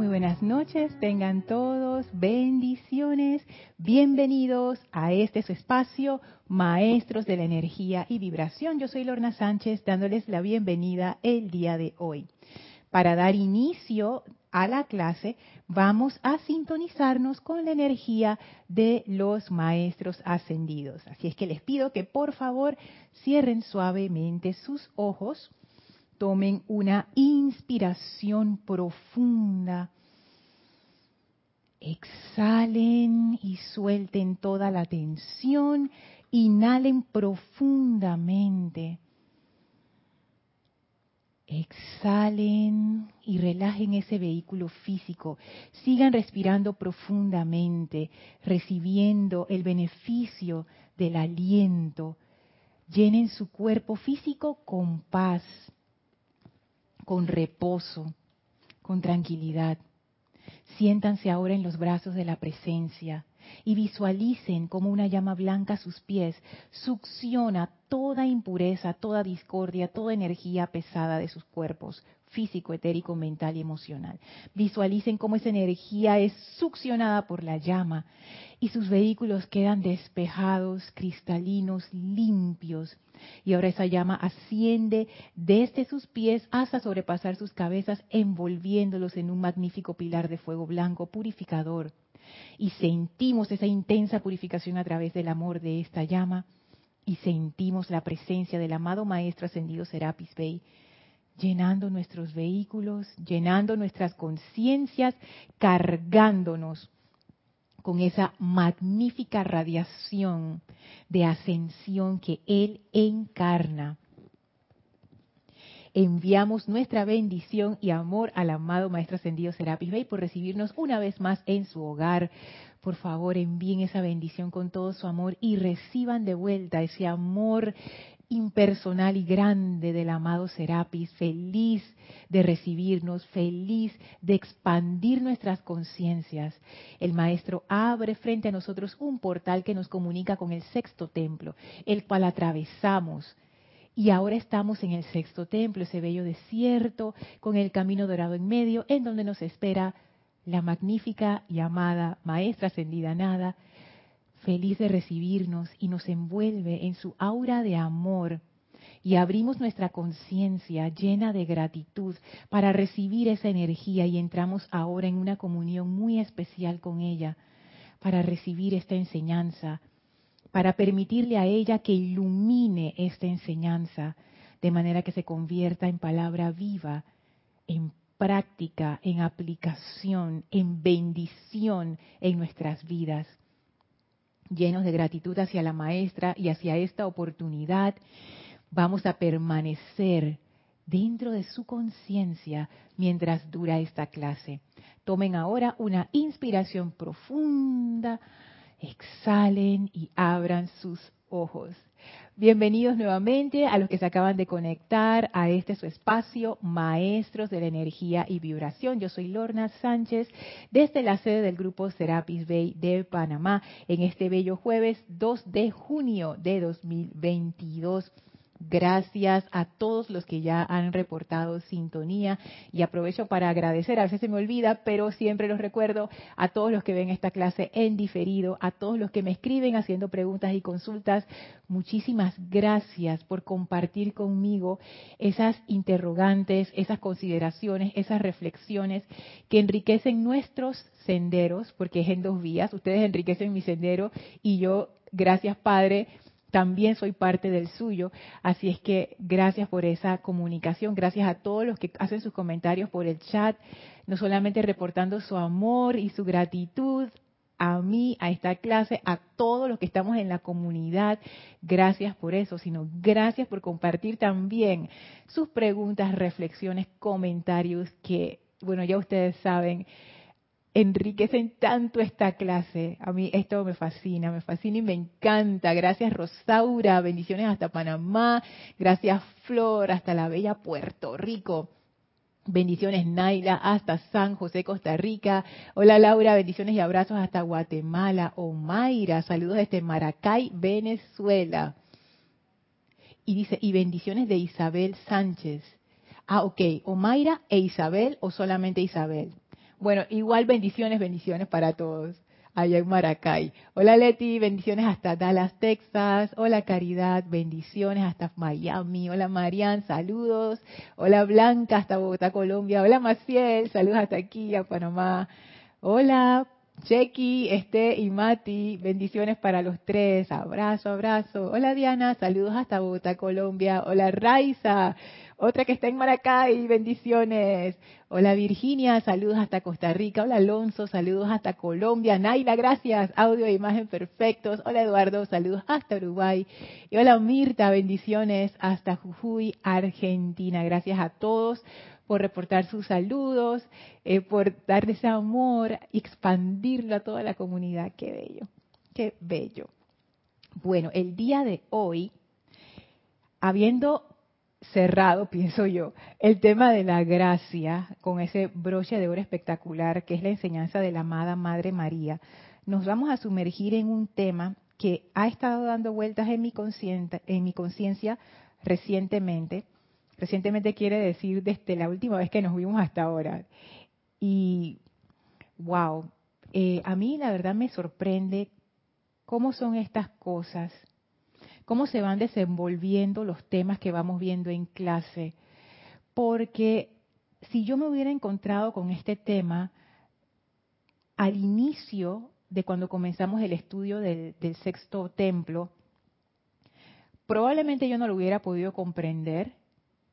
Muy buenas noches, tengan todos bendiciones. Bienvenidos a este su espacio, Maestros de la Energía y Vibración. Yo soy Lorna Sánchez dándoles la bienvenida el día de hoy. Para dar inicio a la clase, vamos a sintonizarnos con la energía de los maestros ascendidos. Así es que les pido que por favor cierren suavemente sus ojos tomen una inspiración profunda. Exhalen y suelten toda la tensión. Inhalen profundamente. Exhalen y relajen ese vehículo físico. Sigan respirando profundamente, recibiendo el beneficio del aliento. Llenen su cuerpo físico con paz, con reposo, con tranquilidad. Siéntanse ahora en los brazos de la presencia y visualicen como una llama blanca a sus pies succiona toda impureza, toda discordia, toda energía pesada de sus cuerpos, físico, etérico, mental y emocional. Visualicen cómo esa energía es succionada por la llama y sus vehículos quedan despejados, cristalinos, limpios. Y ahora esa llama asciende desde sus pies hasta sobrepasar sus cabezas, envolviéndolos en un magnífico pilar de fuego blanco purificador. Y sentimos esa intensa purificación a través del amor de esta llama y sentimos la presencia del amado Maestro Ascendido Serapis Bey llenando nuestros vehículos, llenando nuestras conciencias, cargándonos con esa magnífica radiación de ascensión que Él encarna. Enviamos nuestra bendición y amor al amado Maestro Ascendido Serapis Bey por recibirnos una vez más en su hogar. Por favor, envíen esa bendición con todo su amor y reciban de vuelta ese amor impersonal y grande del amado Serapis, feliz de recibirnos, feliz de expandir nuestras conciencias. El Maestro abre frente a nosotros un portal que nos comunica con el sexto templo, el cual atravesamos. Y ahora estamos en el sexto templo, ese bello desierto, con el camino dorado en medio, en donde nos espera la magnífica y amada Maestra Ascendida Nada, feliz de recibirnos y nos envuelve en su aura de amor. Y abrimos nuestra conciencia llena de gratitud para recibir esa energía y entramos ahora en una comunión muy especial con ella para recibir esta enseñanza, para permitirle a ella que ilumine esta enseñanza de manera que se convierta en palabra viva, en práctica, en aplicación, en bendición en nuestras vidas llenos de gratitud hacia la maestra y hacia esta oportunidad, vamos a permanecer dentro de su conciencia mientras dura esta clase. Tomen ahora una inspiración profunda, exhalen y abran sus ojos. Bienvenidos nuevamente a los que se acaban de conectar a este su espacio, Maestros de la Energía y Vibración. Yo soy Lorna Sánchez, desde la sede del grupo Serapis Bay de Panamá, en este bello jueves 2 de junio de 2022. Gracias a todos los que ya han reportado sintonía y aprovecho para agradecer, a veces se me olvida, pero siempre los recuerdo a todos los que ven esta clase en diferido, a todos los que me escriben haciendo preguntas y consultas. Muchísimas gracias por compartir conmigo esas interrogantes, esas consideraciones, esas reflexiones que enriquecen nuestros senderos, porque es en dos vías, ustedes enriquecen mi sendero y yo, gracias Padre, también soy parte del suyo. Así es que gracias por esa comunicación, gracias a todos los que hacen sus comentarios por el chat, no solamente reportando su amor y su gratitud a mí, a esta clase, a todos los que estamos en la comunidad. Gracias por eso, sino gracias por compartir también sus preguntas, reflexiones, comentarios que, bueno, ya ustedes saben, enriquecen tanto esta clase. A mí esto me fascina, me fascina y me encanta. Gracias Rosaura, bendiciones hasta Panamá. Gracias Flor, hasta la bella Puerto Rico. Bendiciones Naila hasta San José, Costa Rica. Hola Laura, bendiciones y abrazos hasta Guatemala. Omaira, saludos desde Maracay, Venezuela. Y dice, y bendiciones de Isabel Sánchez. Ah, ok, Omaira e Isabel o solamente Isabel. Bueno, igual bendiciones, bendiciones para todos allá en Maracay. Hola Leti, bendiciones hasta Dallas, Texas. Hola Caridad, bendiciones hasta Miami. Hola Marian, saludos. Hola Blanca hasta Bogotá, Colombia. Hola Maciel, saludos hasta aquí a Panamá. Hola Chequi, Este y Mati, bendiciones para los tres. Abrazo, abrazo. Hola Diana, saludos hasta Bogotá, Colombia. Hola Raiza, otra que está en Maracay, bendiciones. Hola Virginia, saludos hasta Costa Rica. Hola Alonso, saludos hasta Colombia. Naila, gracias. Audio e imagen perfectos. Hola Eduardo, saludos hasta Uruguay. Y hola Mirta, bendiciones hasta Jujuy, Argentina. Gracias a todos por reportar sus saludos, eh, por darle ese amor y expandirlo a toda la comunidad. Qué bello, qué bello. Bueno, el día de hoy, habiendo cerrado, pienso yo, el tema de la gracia con ese broche de oro espectacular que es la enseñanza de la amada Madre María, nos vamos a sumergir en un tema que ha estado dando vueltas en mi conciencia recientemente. Recientemente quiere decir desde la última vez que nos vimos hasta ahora. Y, wow, eh, a mí la verdad me sorprende cómo son estas cosas cómo se van desenvolviendo los temas que vamos viendo en clase. Porque si yo me hubiera encontrado con este tema al inicio de cuando comenzamos el estudio del, sexto templo, probablemente yo no lo hubiera podido comprender.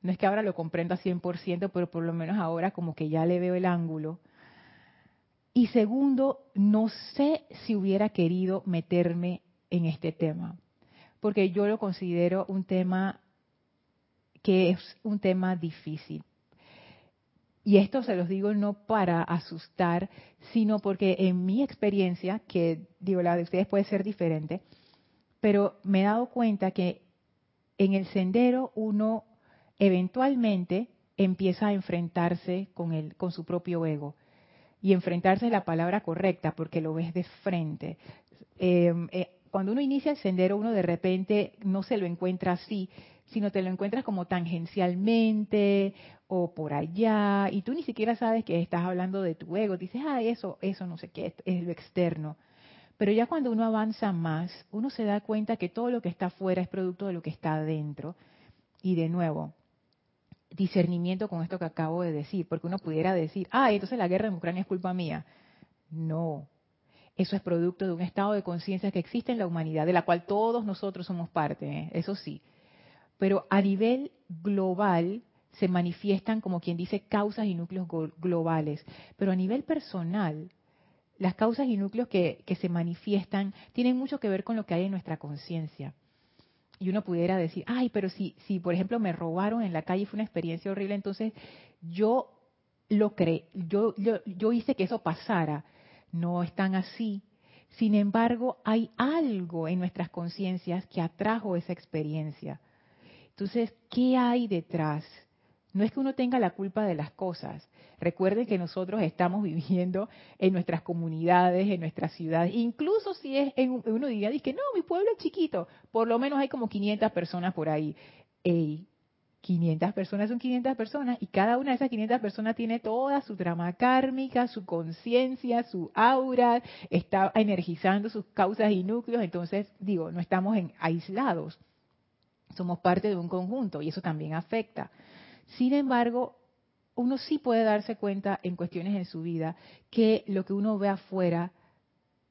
No es que ahora lo comprendo a 100%, pero por lo menos ahora como que ya le veo el ángulo. Y segundo, no sé si hubiera querido meterme en este tema porque yo lo considero un tema que es un tema difícil. Y esto se los digo no para asustar, sino porque en mi experiencia, que digo, la de ustedes puede ser diferente, pero me he dado cuenta que en el sendero uno eventualmente empieza a enfrentarse con, el, con su propio ego. Y enfrentarse es la palabra correcta porque lo ves de frente. Eh, eh, cuando uno inicia el sendero, uno de repente no se lo encuentra así, sino te lo encuentras como tangencialmente o por allá, y tú ni siquiera sabes que estás hablando de tu ego. Dices, ah, eso, eso no sé qué, es lo externo. Pero ya cuando uno avanza más, uno se da cuenta que todo lo que está afuera es producto de lo que está adentro. Y de nuevo, discernimiento con esto que acabo de decir, porque uno pudiera decir, ah, entonces la guerra en Ucrania es culpa mía. No, eso es producto de un estado de conciencia que existe en la humanidad, de la cual todos nosotros somos parte, ¿eh? eso sí. Pero a nivel global se manifiestan, como quien dice, causas y núcleos globales. Pero a nivel personal, las causas y núcleos que, que se manifiestan tienen mucho que ver con lo que hay en nuestra conciencia. Y uno pudiera decir, ay, pero si, si por ejemplo me robaron en la calle y fue una experiencia horrible, entonces yo lo creé, yo, yo, yo hice que eso pasara no están así. Sin embargo, hay algo en nuestras conciencias que atrajo esa experiencia. Entonces, ¿qué hay detrás? No es que uno tenga la culpa de las cosas. Recuerden que nosotros estamos viviendo en nuestras comunidades, en nuestras ciudades. Incluso si es en uno diría, que no, mi pueblo es chiquito. Por lo menos hay como 500 personas por ahí. Ey, 500 personas son 500 personas y cada una de esas 500 personas tiene toda su trama kármica, su conciencia, su aura, está energizando sus causas y núcleos, entonces digo, no estamos en, aislados, somos parte de un conjunto y eso también afecta. Sin embargo, uno sí puede darse cuenta en cuestiones en su vida que lo que uno ve afuera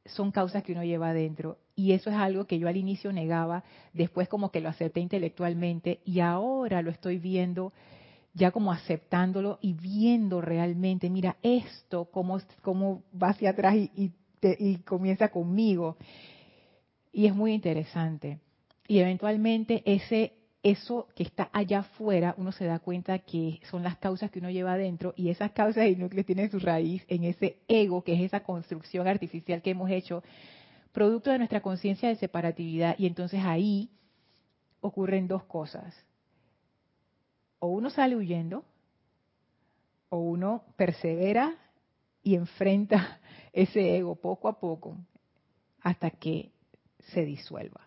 son causas que uno lleva adentro. Y eso es algo que yo al inicio negaba, después como que lo acepté intelectualmente y ahora lo estoy viendo ya como aceptándolo y viendo realmente, mira, esto cómo, cómo va hacia atrás y, y comienza conmigo. Y es muy interesante. Y eventualmente ese eso que está allá afuera, uno se da cuenta que son las causas que uno lleva adentro y esas causas y núcleos tienen su raíz en ese ego, que es esa construcción artificial que hemos hecho, producto de nuestra conciencia de separatividad. Y entonces ahí ocurren dos cosas. O uno sale huyendo, o uno persevera y enfrenta ese ego poco a poco hasta que se disuelva.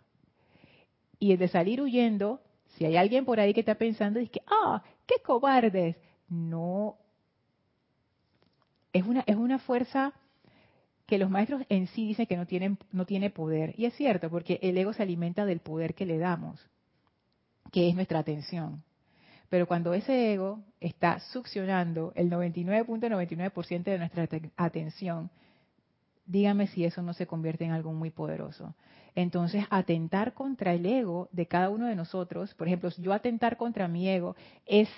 Y el de salir huyendo si hay alguien por ahí que está pensando, dice que, ah, qué cobardes. No, es una, es una fuerza que los maestros en sí dicen que no, tienen, no tiene poder. Y es cierto, porque el ego se alimenta del poder que le damos, que es nuestra atención. Pero cuando ese ego está succionando el 99.99% de nuestra atención, dígame si eso no se convierte en algo muy poderoso. Entonces, atentar contra el ego de cada uno de nosotros, por ejemplo, yo atentar contra mi ego, es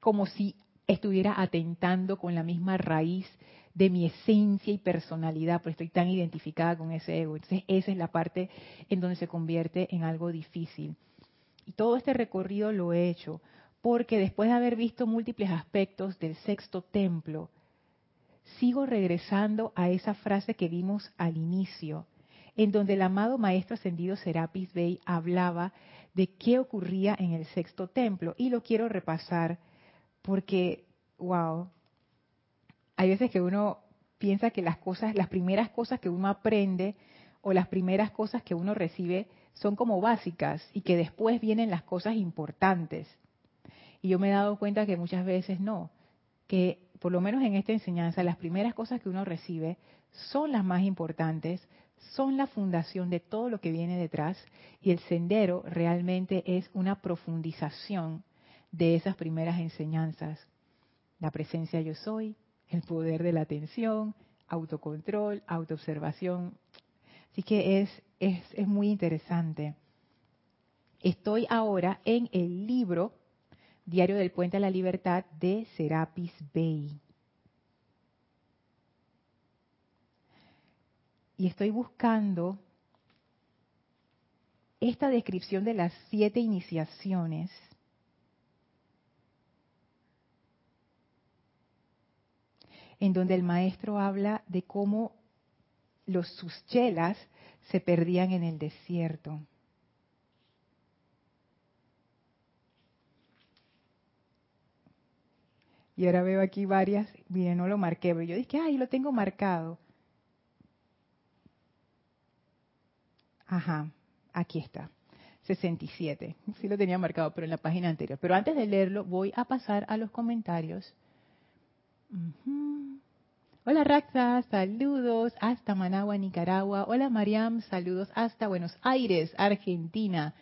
como si estuviera atentando con la misma raíz de mi esencia y personalidad, porque estoy tan identificada con ese ego. Entonces, esa es la parte en donde se convierte en algo difícil. Y todo este recorrido lo he hecho porque después de haber visto múltiples aspectos del sexto templo, sigo regresando a esa frase que vimos al inicio, en donde el amado Maestro Ascendido Serapis Bey hablaba de qué ocurría en el sexto templo. Y lo quiero repasar porque, wow, hay veces que uno piensa que las cosas, las primeras cosas que uno aprende o las primeras cosas que uno recibe son como básicas y que después vienen las cosas importantes. Y yo me he dado cuenta que muchas veces no, que por lo menos en esta enseñanza las primeras cosas que uno recibe son las más importantes, son la fundación de todo lo que viene detrás y el sendero realmente es una profundización de esas primeras enseñanzas. La presencia yo soy, el poder de la atención, autocontrol, autoobservación. Así que es, es, es muy interesante. Estoy ahora en el libro Diario del Puente a la Libertad de Serapis Bey. Y estoy buscando esta descripción de las siete iniciaciones en donde el maestro habla de cómo los sus chelas se perdían en el desierto. Y ahora veo aquí varias, miren, no lo marqué, pero yo dije, ay, lo tengo marcado. Ajá, aquí está. 67. Sí lo tenía marcado, pero en la página anterior. Pero antes de leerlo, voy a pasar a los comentarios. Hola Raxa, saludos hasta Managua, Nicaragua. Hola Mariam, saludos hasta Buenos Aires, Argentina.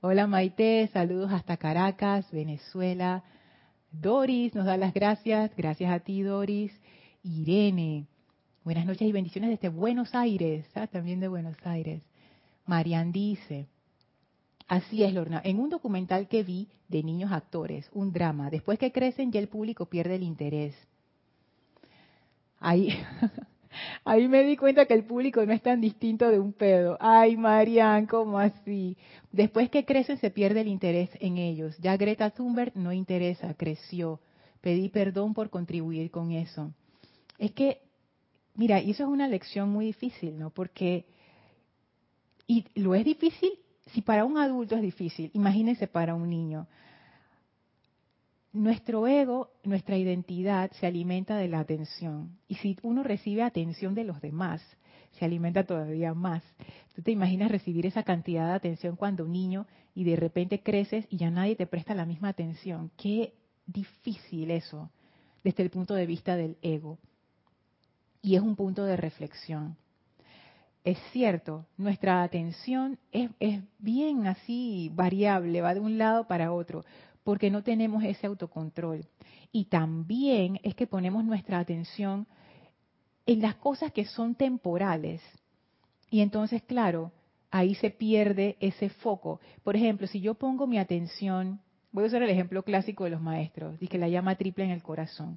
Hola Maite, saludos hasta Caracas, Venezuela. Doris nos da las gracias. Gracias a ti, Doris. Irene. Buenas noches y bendiciones desde Buenos Aires. ¿ah? También de Buenos Aires. Marian dice. Así es, Lorna. En un documental que vi de niños actores, un drama, después que crecen ya el público pierde el interés. Ahí, Ahí me di cuenta que el público no es tan distinto de un pedo. Ay, Marian, ¿cómo así? Después que crecen se pierde el interés en ellos. Ya Greta Thunberg no interesa, creció. Pedí perdón por contribuir con eso. Es que, mira, y eso es una lección muy difícil, ¿no? Porque, y lo es difícil, si para un adulto es difícil, imagínense para un niño nuestro ego, nuestra identidad se alimenta de la atención. Y si uno recibe atención de los demás, se alimenta todavía más. Tú te imaginas recibir esa cantidad de atención cuando niño y de repente creces y ya nadie te presta la misma atención. Qué difícil eso desde el punto de vista del ego. Y es un punto de reflexión. Es cierto, nuestra atención es, bien así variable, va de un lado para otro porque no tenemos ese autocontrol. Y también es que ponemos nuestra atención en las cosas que son temporales. Y entonces, claro, ahí se pierde ese foco. Por ejemplo, si yo pongo mi atención, voy a usar el ejemplo clásico de los maestros, que la llama triple en el corazón.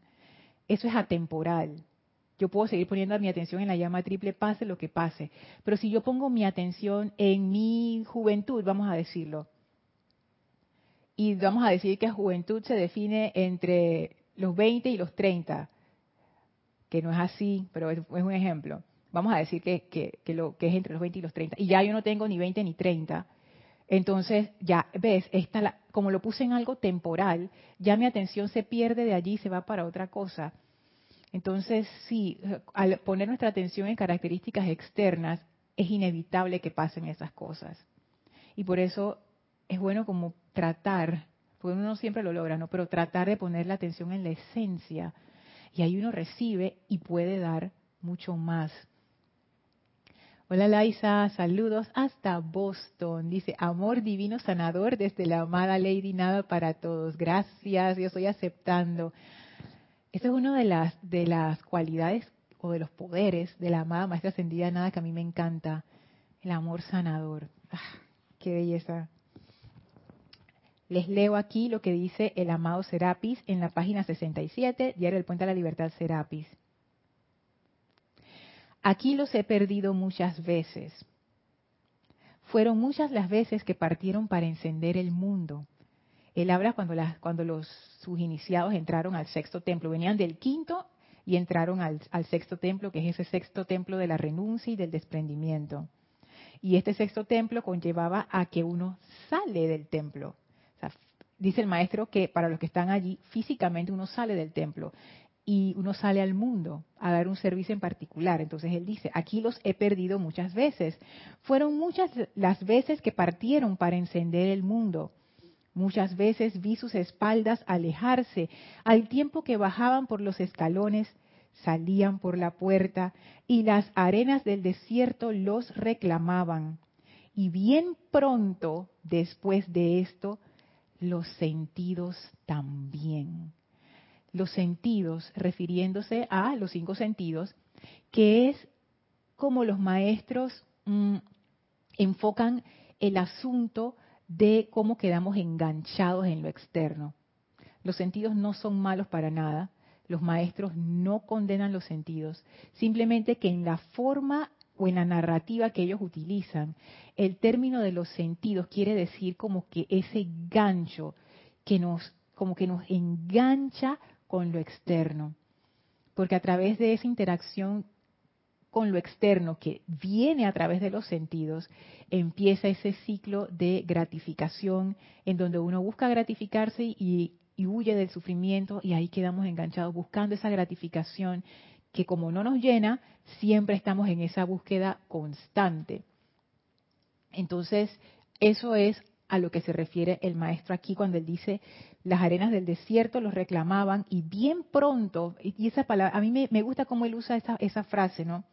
Eso es atemporal. Yo puedo seguir poniendo mi atención en la llama triple, pase lo que pase. Pero si yo pongo mi atención en mi juventud, vamos a decirlo, y vamos a decir que juventud se define entre los 20 y los 30, que no es así, pero es, un ejemplo. Vamos a decir que, lo, que es entre los 20 y los 30, y ya yo no tengo ni 20 ni 30. Entonces, ya ves, esta, como lo puse en algo temporal, ya mi atención se pierde de allí y se va para otra cosa. Entonces, sí, al poner nuestra atención en características externas, es inevitable que pasen esas cosas. Y por eso es bueno como tratar, porque uno no siempre lo logra, ¿no? Pero tratar de poner la atención en la esencia, y ahí uno recibe y puede dar mucho más. Hola Laisa, saludos hasta Boston. Dice, amor divino sanador desde la amada Lady Nada para todos. Gracias, yo estoy aceptando. Esa es una de las, de las cualidades o de los poderes de la amada Maestra Ascendida Nada que a mí me encanta. El amor sanador. Ah, qué belleza. Les leo aquí lo que dice el amado Serapis en la página 67, Diario del Puente a la Libertad Serapis. Aquí los he perdido muchas veces. Fueron muchas las veces que partieron para encender el mundo. Él habla cuando, los, sus iniciados entraron al sexto templo. Venían del quinto y entraron al sexto templo, que es ese sexto templo de la renuncia y del desprendimiento. Y este sexto templo conllevaba a que uno sale del templo. dice el maestro que para los que están allí, físicamente uno sale del templo y uno sale al mundo a dar un servicio en particular. Entonces él dice, aquí los he perdido muchas veces. Fueron muchas las veces que partieron para encender el mundo. Muchas veces vi sus espaldas alejarse, al tiempo que bajaban por los escalones, salían por la puerta, y las arenas del desierto los reclamaban. Y bien pronto, después de esto, los sentidos también los sentidos, refiriéndose a los cinco sentidos, que es como los maestros mm, enfocan el asunto de cómo quedamos enganchados en lo externo. Los sentidos no son malos para nada, los maestros no condenan los sentidos, simplemente que en la forma o en la narrativa que ellos utilizan, el término de los sentidos quiere decir como que ese gancho que nos como que nos engancha con lo externo. Porque a través de esa interacción con lo externo que viene a través de los sentidos, empieza ese ciclo de gratificación en donde uno busca gratificarse y, huye del sufrimiento y ahí quedamos enganchados buscando esa gratificación que como no nos llena, siempre estamos en esa búsqueda constante. Entonces, eso es a lo que se refiere el maestro aquí cuando él dice las arenas del desierto los reclamaban y bien pronto, y esa palabra, a mí me, gusta cómo él usa esa, esa frase, ¿no?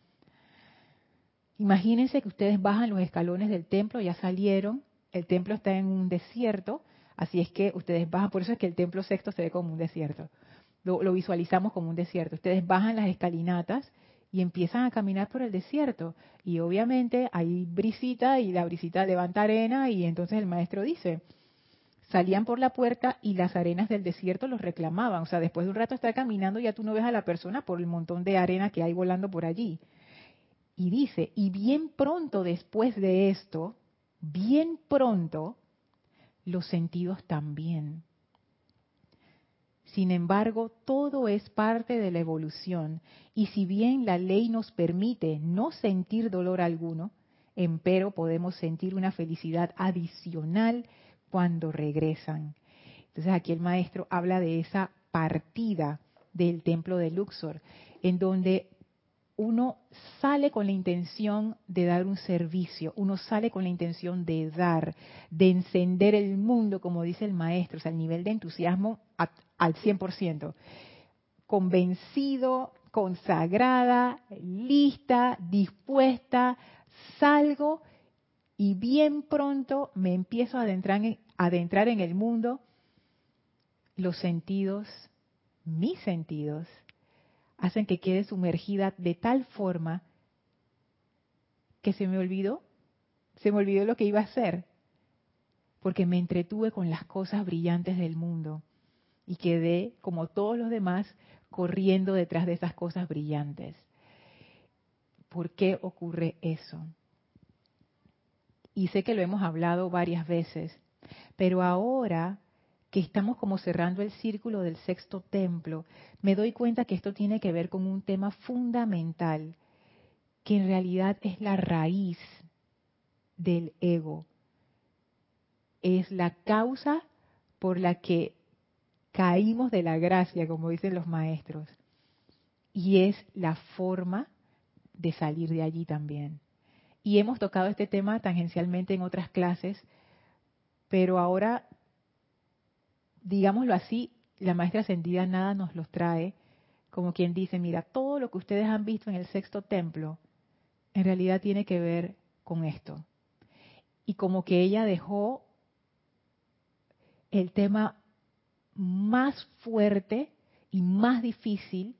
Imagínense que ustedes bajan los escalones del templo, ya salieron, el templo está en un desierto, así es que ustedes bajan, por eso es que el templo sexto se ve como un desierto, lo, visualizamos como un desierto, ustedes bajan las escalinatas y empiezan a caminar por el desierto. Y obviamente hay brisita y la brisita levanta arena y entonces el maestro dice, salían por la puerta y las arenas del desierto los reclamaban. O sea, después de un rato estar caminando ya tú no ves a la persona por el montón de arena que hay volando por allí. Y dice, y bien pronto después de esto, bien pronto, los sentidos también. Sin embargo, todo es parte de la evolución y si bien la ley nos permite no sentir dolor alguno, empero podemos sentir una felicidad adicional cuando regresan. Entonces aquí el maestro habla de esa partida del templo de Luxor, en donde uno sale con la intención de dar un servicio, uno sale con la intención de dar, de encender el mundo, como dice el maestro, o sea, el nivel de entusiasmo al 100%, convencido, consagrada, lista, dispuesta, salgo y bien pronto me empiezo a adentrar en, adentrar en el mundo, los sentidos, mis sentidos, hacen que quede sumergida de tal forma que se me olvidó, se me olvidó lo que iba a hacer, porque me entretuve con las cosas brillantes del mundo y quedé, como todos los demás, corriendo detrás de esas cosas brillantes. ¿Por qué ocurre eso? Y sé que lo hemos hablado varias veces, pero ahora que estamos como cerrando el círculo del sexto templo, me doy cuenta que esto tiene que ver con un tema fundamental, que en realidad es la raíz del ego. Es la causa por la que caímos de la gracia, como dicen los maestros. Y es la forma de salir de allí también. Y hemos tocado este tema tangencialmente en otras clases, pero ahora digámoslo así, la maestra ascendida nada nos los trae como quien dice, mira, todo lo que ustedes han visto en el sexto templo, en realidad tiene que ver con esto. Y como que ella dejó el tema más fuerte y más difícil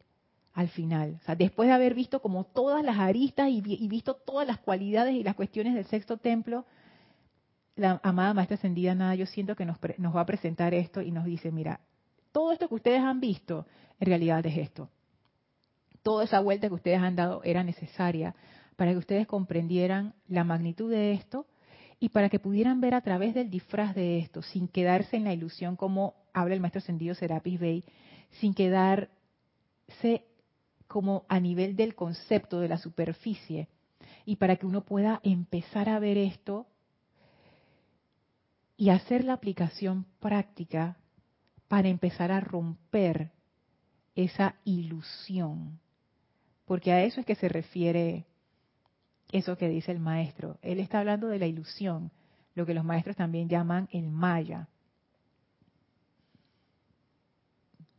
al final. O sea, después de haber visto como todas las aristas y, visto todas las cualidades y las cuestiones del sexto templo, la amada Maestra Ascendida Nada, yo siento que nos, va a presentar esto y nos dice, mira, todo esto que ustedes han visto, en realidad es esto. Toda esa vuelta que ustedes han dado era necesaria para que ustedes comprendieran la magnitud de esto y para que pudieran ver a través del disfraz de esto, sin quedarse en la ilusión como habla el maestro ascendido Serapis Bey, sin quedarse como a nivel del concepto de la superficie, y para que uno pueda empezar a ver esto y hacer la aplicación práctica para empezar a romper esa ilusión. Porque a eso es que se refiere eso que dice el maestro. Él está hablando de la ilusión, lo que los maestros también llaman el maya.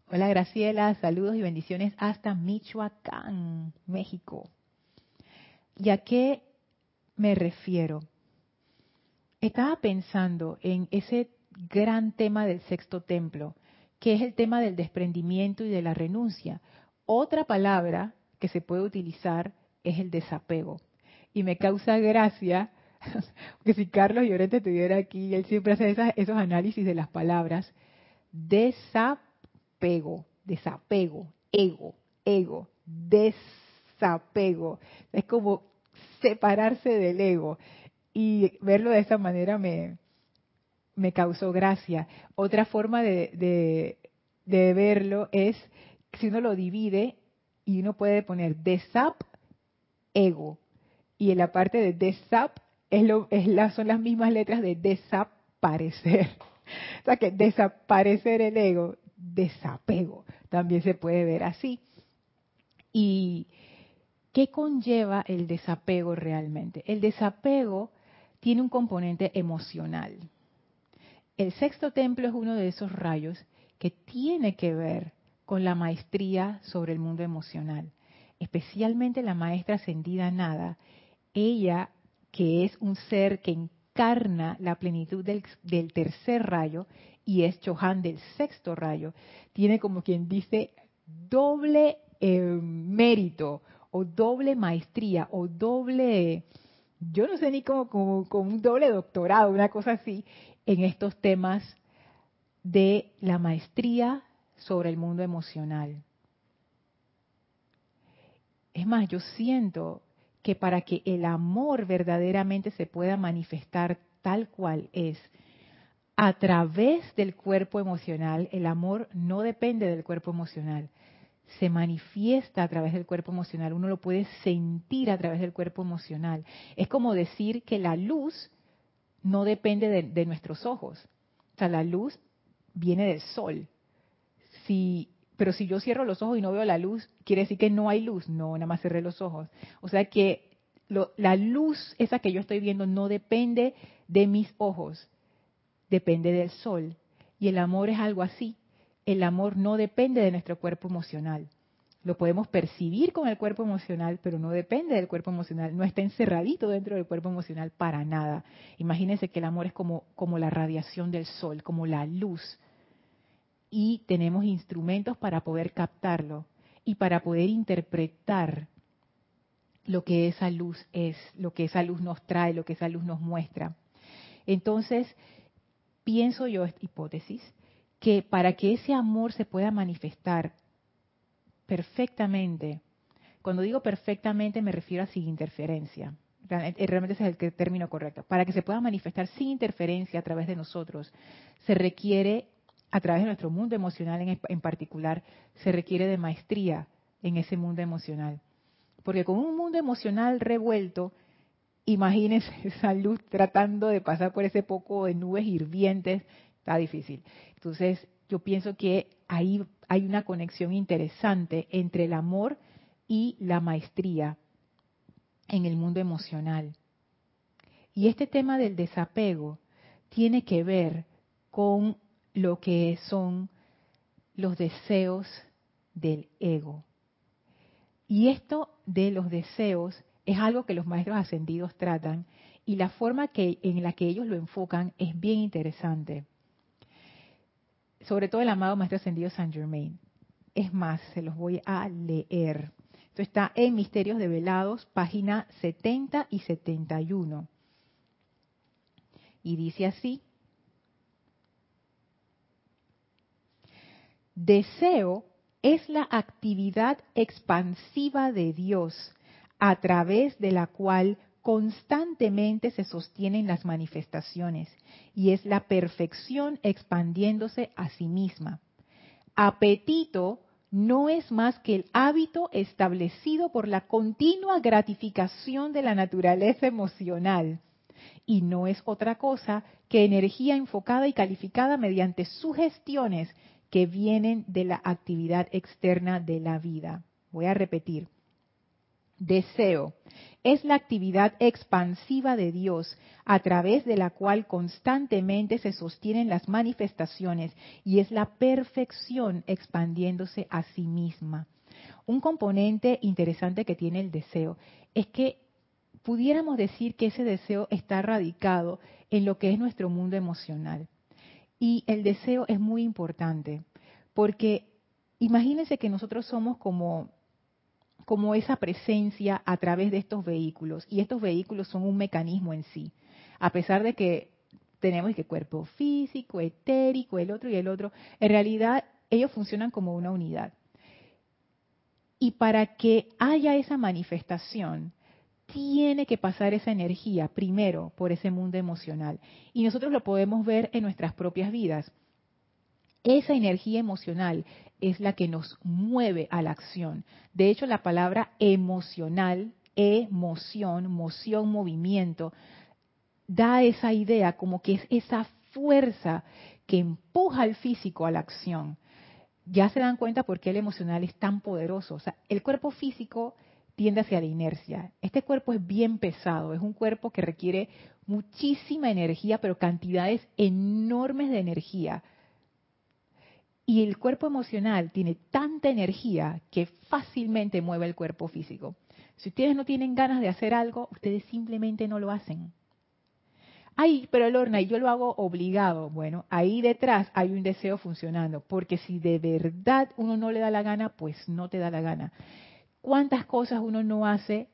Hola Graciela, saludos y bendiciones hasta Michoacán, México. ¿Y a qué me refiero? Estaba pensando en ese gran tema del sexto templo, que es el tema del desprendimiento y de la renuncia. Otra palabra que se puede utilizar es el desapego y me causa gracia que si Carlos Llorente estuviera aquí, él siempre hace esos análisis de las palabras, desapego, desapego, ego, ego, desapego. Es como separarse del ego. Y verlo de esa manera me, me causó gracia. Otra forma de, de, verlo es si uno lo divide y uno puede poner desap, ego, y en la parte de desap es lo, es son las mismas letras de desaparecer. O sea que desaparecer el ego, desapego, también se puede ver así. ¿Y qué conlleva el desapego realmente? El desapego tiene un componente emocional. El sexto templo es uno de esos rayos que tiene que ver con la maestría sobre el mundo emocional, especialmente la maestra ascendida nada ella, que es un ser que encarna la plenitud del, tercer rayo y es Chohan del sexto rayo, tiene como quien dice doble eh, mérito o doble maestría o doble, yo no sé ni cómo, como, como un doble doctorado, una cosa así, en estos temas de la maestría sobre el mundo emocional. Es más, yo siento que para que el amor verdaderamente se pueda manifestar tal cual es, a través del cuerpo emocional, el amor no depende del cuerpo emocional, se manifiesta a través del cuerpo emocional, uno lo puede sentir a través del cuerpo emocional. Es como decir que la luz no depende de, nuestros ojos, o sea, la luz viene del sol. Si pero si yo cierro los ojos y no veo la luz, quiere decir que no hay luz. No, nada más cerré los ojos. O sea que la luz, esa que yo estoy viendo, no depende de mis ojos, depende del sol. Y el amor es algo así. El amor no depende de nuestro cuerpo emocional. Lo podemos percibir con el cuerpo emocional, pero no depende del cuerpo emocional. No está encerradito dentro del cuerpo emocional para nada. Imagínense que el amor es como, como la radiación del sol, como la luz y tenemos instrumentos para poder captarlo y para poder interpretar lo que esa luz es, lo que esa luz nos trae, lo que esa luz nos muestra. Entonces, pienso yo, esta hipótesis, que para que ese amor se pueda manifestar perfectamente, cuando digo perfectamente me refiero a sin interferencia, realmente ese es el término correcto, para que se pueda manifestar sin interferencia a través de nosotros, se requiere a través de nuestro mundo emocional en, particular, se requiere de maestría en ese mundo emocional. Porque con un mundo emocional revuelto, imagínense esa luz tratando de pasar por ese poco de nubes hirvientes, está difícil. Entonces, yo pienso que ahí hay una conexión interesante entre el amor y la maestría en el mundo emocional. Y este tema del desapego tiene que ver con lo que son los deseos del ego. Y esto de los deseos es algo que los maestros ascendidos tratan y la forma que, en la que ellos lo enfocan es bien interesante. Sobre todo el amado maestro ascendido Saint Germain. Es más, se los voy a leer. Esto está en Misterios de Velados, página 70 y 71. Y dice así, deseo es la actividad expansiva de Dios a través de la cual constantemente se sostienen las manifestaciones y es la perfección expandiéndose a sí misma. Apetito no es más que el hábito establecido por la continua gratificación de la naturaleza emocional y no es otra cosa que energía enfocada y calificada mediante sugestiones que vienen de la actividad externa de la vida. Voy a repetir. Deseo es la actividad expansiva de Dios a través de la cual constantemente se sostienen las manifestaciones y es la perfección expandiéndose a sí misma. Un componente interesante que tiene el deseo es que pudiéramos decir que ese deseo está radicado en lo que es nuestro mundo emocional. Y el deseo es muy importante, porque imagínense que nosotros somos como, como esa presencia a través de estos vehículos, y estos vehículos son un mecanismo en sí, a pesar de que tenemos que cuerpo físico, etérico, el otro y el otro, en realidad ellos funcionan como una unidad. Y para que haya esa manifestación, tiene que pasar esa energía primero por ese mundo emocional. Y nosotros lo podemos ver en nuestras propias vidas. Esa energía emocional es la que nos mueve a la acción. De hecho, la palabra emocional, emoción, moción, movimiento, da esa idea como que es esa fuerza que empuja al físico a la acción. Ya se dan cuenta por qué el emocional es tan poderoso. O sea, el cuerpo físico tiende hacia la inercia. Este cuerpo es bien pesado, es un cuerpo que requiere muchísima energía, pero cantidades enormes de energía. Y el cuerpo emocional tiene tanta energía que fácilmente mueve el cuerpo físico. Si ustedes no tienen ganas de hacer algo, ustedes simplemente no lo hacen. Ay, pero Lorna, yo lo hago obligado. Bueno, ahí detrás hay un deseo funcionando, porque si de verdad uno no le da la gana, pues no te da la gana. ¿Cuántas cosas uno no hace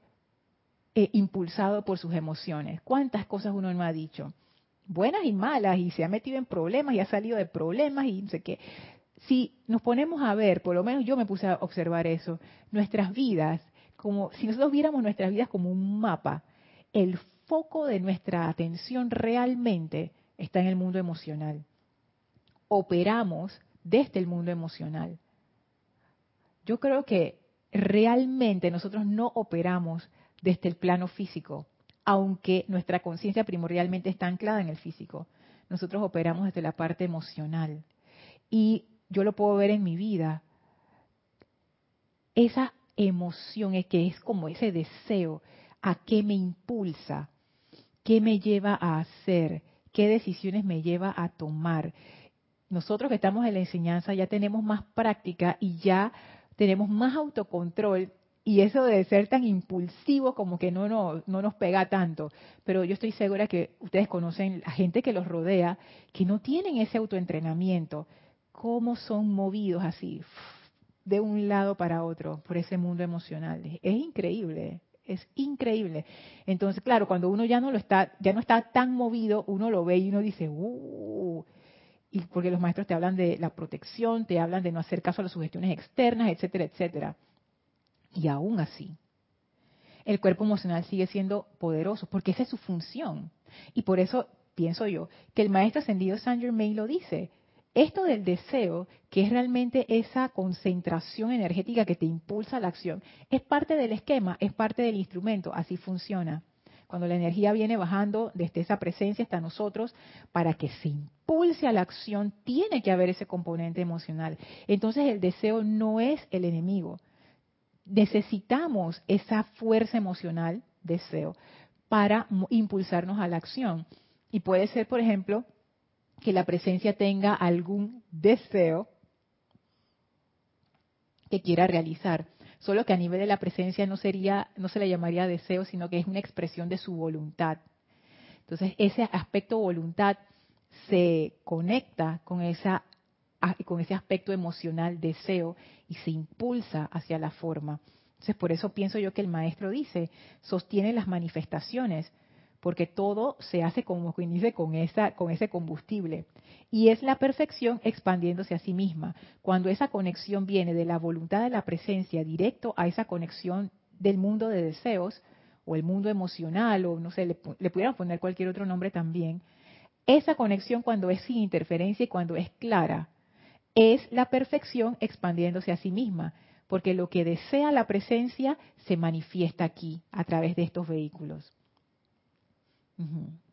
eh, impulsado por sus emociones? ¿Cuántas cosas uno no ha dicho? Buenas y malas, y se ha metido en problemas y ha salido de problemas y no sé qué. Si nos ponemos a ver, por lo menos yo me puse a observar eso, nuestras vidas, como si nosotros viéramos nuestras vidas como un mapa, el foco de nuestra atención realmente está en el mundo emocional. Operamos desde el mundo emocional. Yo creo que realmente nosotros no operamos desde el plano físico, aunque nuestra conciencia primordialmente está anclada en el físico. Nosotros operamos desde la parte emocional. Y yo lo puedo ver en mi vida. Esa emoción es que es como ese deseo a qué me impulsa, qué me lleva a hacer, qué decisiones me lleva a tomar. Nosotros que estamos en la enseñanza ya tenemos más práctica y ya tenemos más autocontrol y eso de ser tan impulsivo como que no, no, no nos pega tanto. Pero yo estoy segura que ustedes conocen a gente que los rodea que no tienen ese autoentrenamiento. ¿Cómo son movidos así de un lado para otro por ese mundo emocional? Es increíble, es increíble. Entonces, claro, cuando uno ya no lo está, ya no está tan movido, uno lo ve y uno dice, uh, y porque los maestros te hablan de la protección, te hablan de no hacer caso a las sugestiones externas, etcétera, etcétera. Y aún así, el cuerpo emocional sigue siendo poderoso, porque esa es su función. Y por eso pienso yo que el maestro ascendido Saint Germain lo dice. Esto del deseo, que es realmente esa concentración energética que te impulsa a la acción, es parte del esquema, es parte del instrumento, así funciona cuando la energía viene bajando desde esa presencia hasta nosotros, para que se impulse a la acción, tiene que haber ese componente emocional. Entonces el deseo no es el enemigo. Necesitamos esa fuerza emocional, deseo, para impulsarnos a la acción. Y puede ser, por ejemplo, que la presencia tenga algún deseo que quiera realizar. Solo que a nivel de la presencia no sería, no se le llamaría deseo, sino que es una expresión de su voluntad. Entonces, ese aspecto voluntad se conecta con esa con ese aspecto emocional deseo y se impulsa hacia la forma. Entonces, por eso pienso yo que el maestro dice, sostiene las manifestaciones, porque todo se hace como quien dice con esa con ese combustible y es la perfección expandiéndose a sí misma. Cuando esa conexión viene de la voluntad de la presencia directo a esa conexión del mundo de deseos o el mundo emocional o no sé, le, le pudieran poner cualquier otro nombre también, esa conexión cuando es sin interferencia y cuando es clara, es la perfección expandiéndose a sí misma, porque lo que desea la presencia se manifiesta aquí a través de estos vehículos.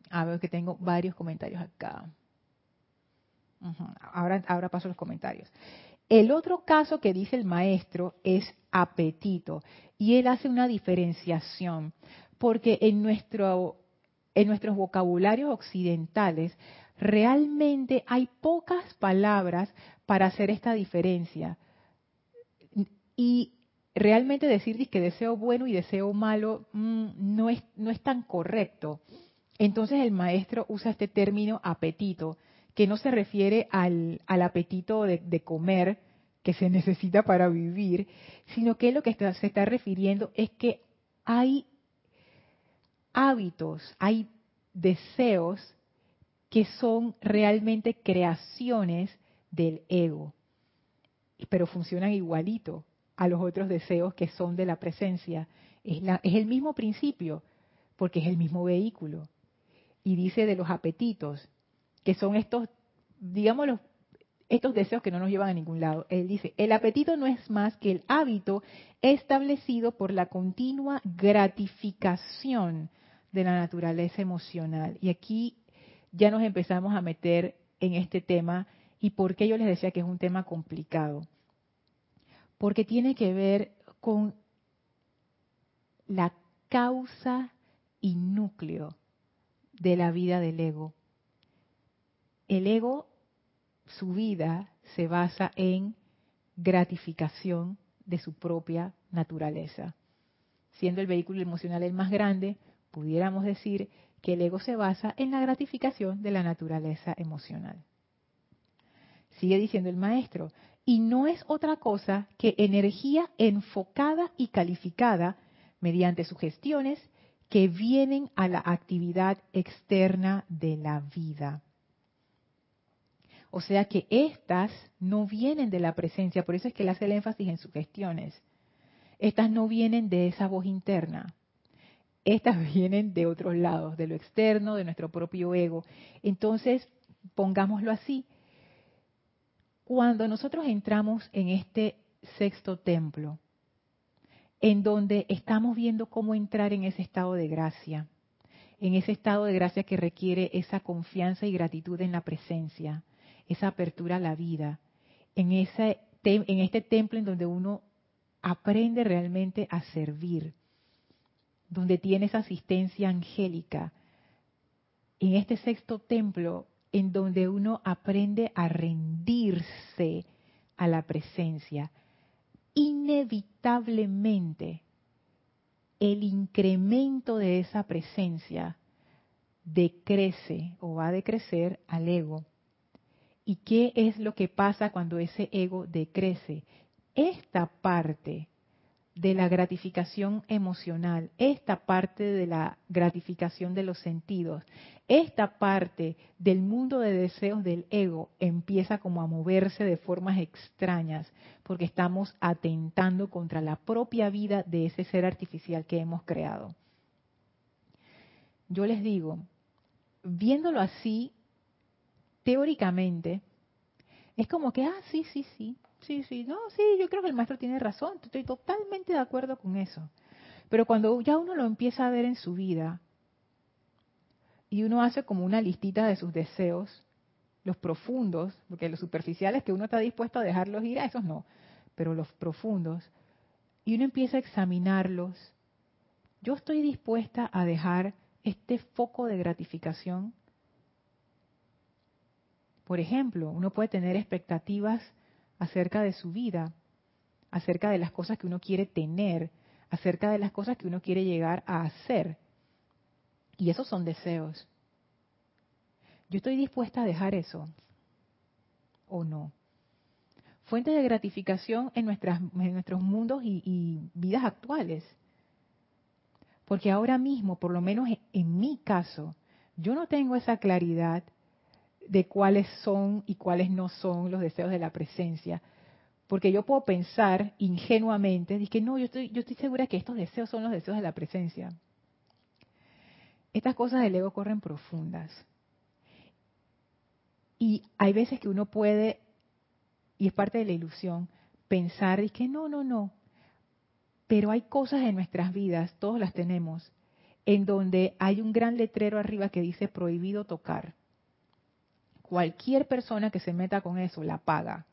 A ver que tengo varios comentarios acá. ahora, ahora paso los comentarios. El otro caso que dice el maestro es apetito y él hace una diferenciación porque en nuestro en nuestros vocabularios occidentales realmente hay pocas palabras para hacer esta diferencia. Y realmente decir que deseo bueno y deseo malo mm, no, es, no es tan correcto. Entonces el maestro usa este término apetito, que no se refiere al, apetito de, comer que se necesita para vivir, sino que lo que se está refiriendo es que hay hábitos, hay deseos que son realmente creaciones del ego, pero funcionan igualito a los otros deseos que son de la presencia. Es el mismo principio, porque es el mismo vehículo. Y dice de los apetitos, que son estos, digamos, estos deseos que no nos llevan a ningún lado. Él dice, el apetito no es más que el hábito establecido por la continua gratificación de la naturaleza emocional. Y aquí ya nos empezamos a meter en este tema y por qué yo les decía que es un tema complicado. Porque tiene que ver con la causa y núcleo de la vida del ego. El ego, su vida se basa en gratificación de su propia naturaleza. Siendo el vehículo emocional el más grande, pudiéramos decir que el ego se basa en la gratificación de la naturaleza emocional. Sigue diciendo el maestro, y no es otra cosa que energía enfocada y calificada mediante sugestiones que vienen a la actividad externa de la vida. O sea que estas no vienen de la presencia, por eso es que él hace el énfasis en sugestiones. Estas no vienen de esa voz interna, estas vienen de otros lados, de lo externo, de nuestro propio ego. Entonces, pongámoslo así, cuando nosotros entramos en este sexto templo, en donde estamos viendo cómo entrar en ese estado de gracia, en ese estado de gracia que requiere esa confianza y gratitud en la presencia, esa apertura a la vida, en, este templo en donde uno aprende realmente a servir, donde tienes asistencia angélica, en este sexto templo, en donde uno aprende a rendirse a la presencia, inevitablemente el incremento de esa presencia decrece o va a decrecer al ego. ¿Y qué es lo que pasa cuando ese ego decrece? Esta parte de la gratificación emocional, esta parte de la gratificación de los sentidos, esta parte del mundo de deseos del ego empieza como a moverse de formas extrañas porque estamos atentando contra la propia vida de ese ser artificial que hemos creado. Yo les digo, viéndolo así, teóricamente, es como que, ah, sí, sí, sí, Sí, sí, no, sí, yo creo que el maestro tiene razón, estoy totalmente de acuerdo con eso. Pero cuando ya uno lo empieza a ver en su vida y uno hace como una listita de sus deseos, los profundos, porque los superficiales que uno está dispuesto a dejarlos ir, a esos no, pero los profundos, y uno empieza a examinarlos, yo estoy dispuesta a dejar este foco de gratificación. Por ejemplo, uno puede tener expectativas acerca de su vida. acerca de las cosas que uno quiere tener, acerca de las cosas que uno quiere llegar a hacer. Y esos son deseos. Yo estoy dispuesta a dejar eso o no. Fuentes de gratificación en, nuestras, en nuestros mundos y, y vidas actuales. Porque ahora mismo, por lo menos en mi caso, yo no tengo esa claridad de cuáles son y cuáles no son los deseos de la presencia. Porque yo puedo pensar ingenuamente, que no, yo estoy, yo estoy segura que estos deseos son los deseos de la presencia. Estas cosas del ego corren profundas. Y hay veces que uno puede, y es parte de la ilusión, pensar y que no, no, no. Pero hay cosas en nuestras vidas, todos las tenemos, en donde hay un gran letrero arriba que dice prohibido tocar. Cualquier persona que se meta con eso la paga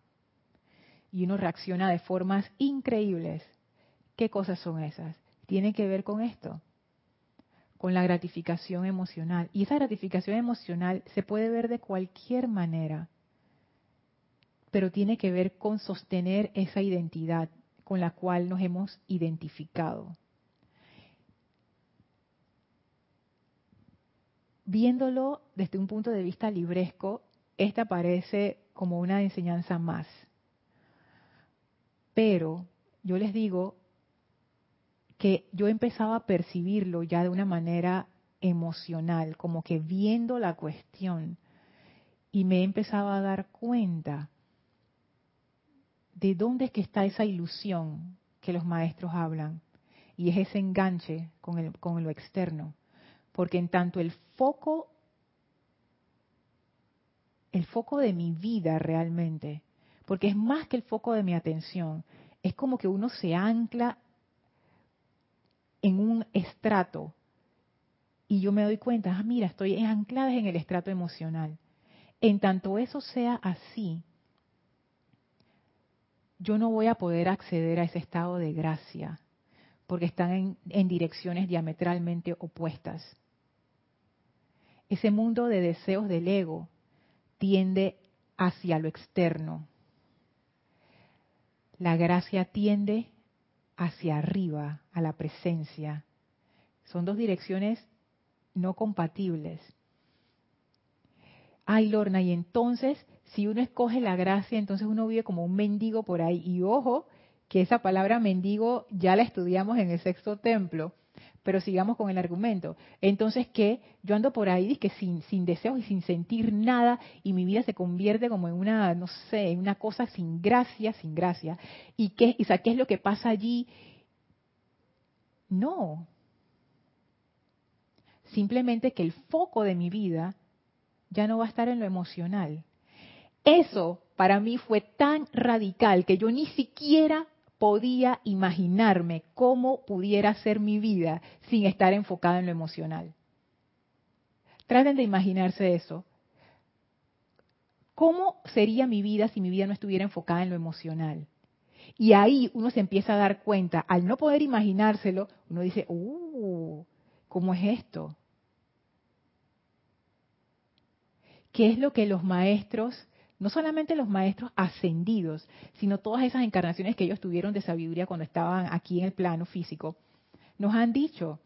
y uno reacciona de formas increíbles. ¿Qué cosas son esas? Tienen que ver con esto, con la gratificación emocional. Y esa gratificación emocional se puede ver de cualquier manera, pero tiene que ver con sostener esa identidad con la cual nos hemos identificado. Viéndolo desde un punto de vista libresco, esta parece como una enseñanza más. Pero yo les digo que yo empezaba a percibirlo ya de una manera emocional, como que viendo la cuestión, y me empezaba a dar cuenta de dónde es que está esa ilusión que los maestros hablan, y es ese enganche con, el, con lo externo, porque en tanto el foco, el foco de mi vida realmente, porque es más que el foco de mi atención. Es como que uno se ancla en un estrato y yo me doy cuenta, ah, mira, estoy anclada en el estrato emocional. En tanto eso sea así, yo no voy a poder acceder a ese estado de gracia, porque están en, en direcciones diametralmente opuestas. Ese mundo de deseos del ego tiende hacia lo externo, la gracia tiende hacia arriba, a la presencia. Son dos direcciones no compatibles. Ay, Lorna, y entonces, si uno escoge la gracia, entonces uno vive como un mendigo por ahí. Y ojo, que esa palabra mendigo ya la estudiamos en el sexto templo. Pero sigamos con el argumento. Entonces, ¿qué? Yo ando por ahí que sin, sin deseos y sin sentir nada y mi vida se convierte como en una, no sé, en una cosa sin gracia, sin gracia. ¿Y qué, y, ¿qué es lo que pasa allí? No. Simplemente que el foco de mi vida ya no va a estar en lo emocional. Eso para mí fue tan radical que yo ni siquiera podía imaginarme cómo pudiera ser mi vida sin estar enfocada en lo emocional. Traten de imaginarse eso. ¿Cómo sería mi vida si mi vida no estuviera enfocada en lo emocional? Y ahí uno se empieza a dar cuenta, al no poder imaginárselo, uno dice, ¡uh! ¿Cómo es esto? ¿Qué es lo que los maestros no solamente los maestros ascendidos, sino todas esas encarnaciones que ellos tuvieron de sabiduría cuando estaban aquí en el plano físico, nos han dicho,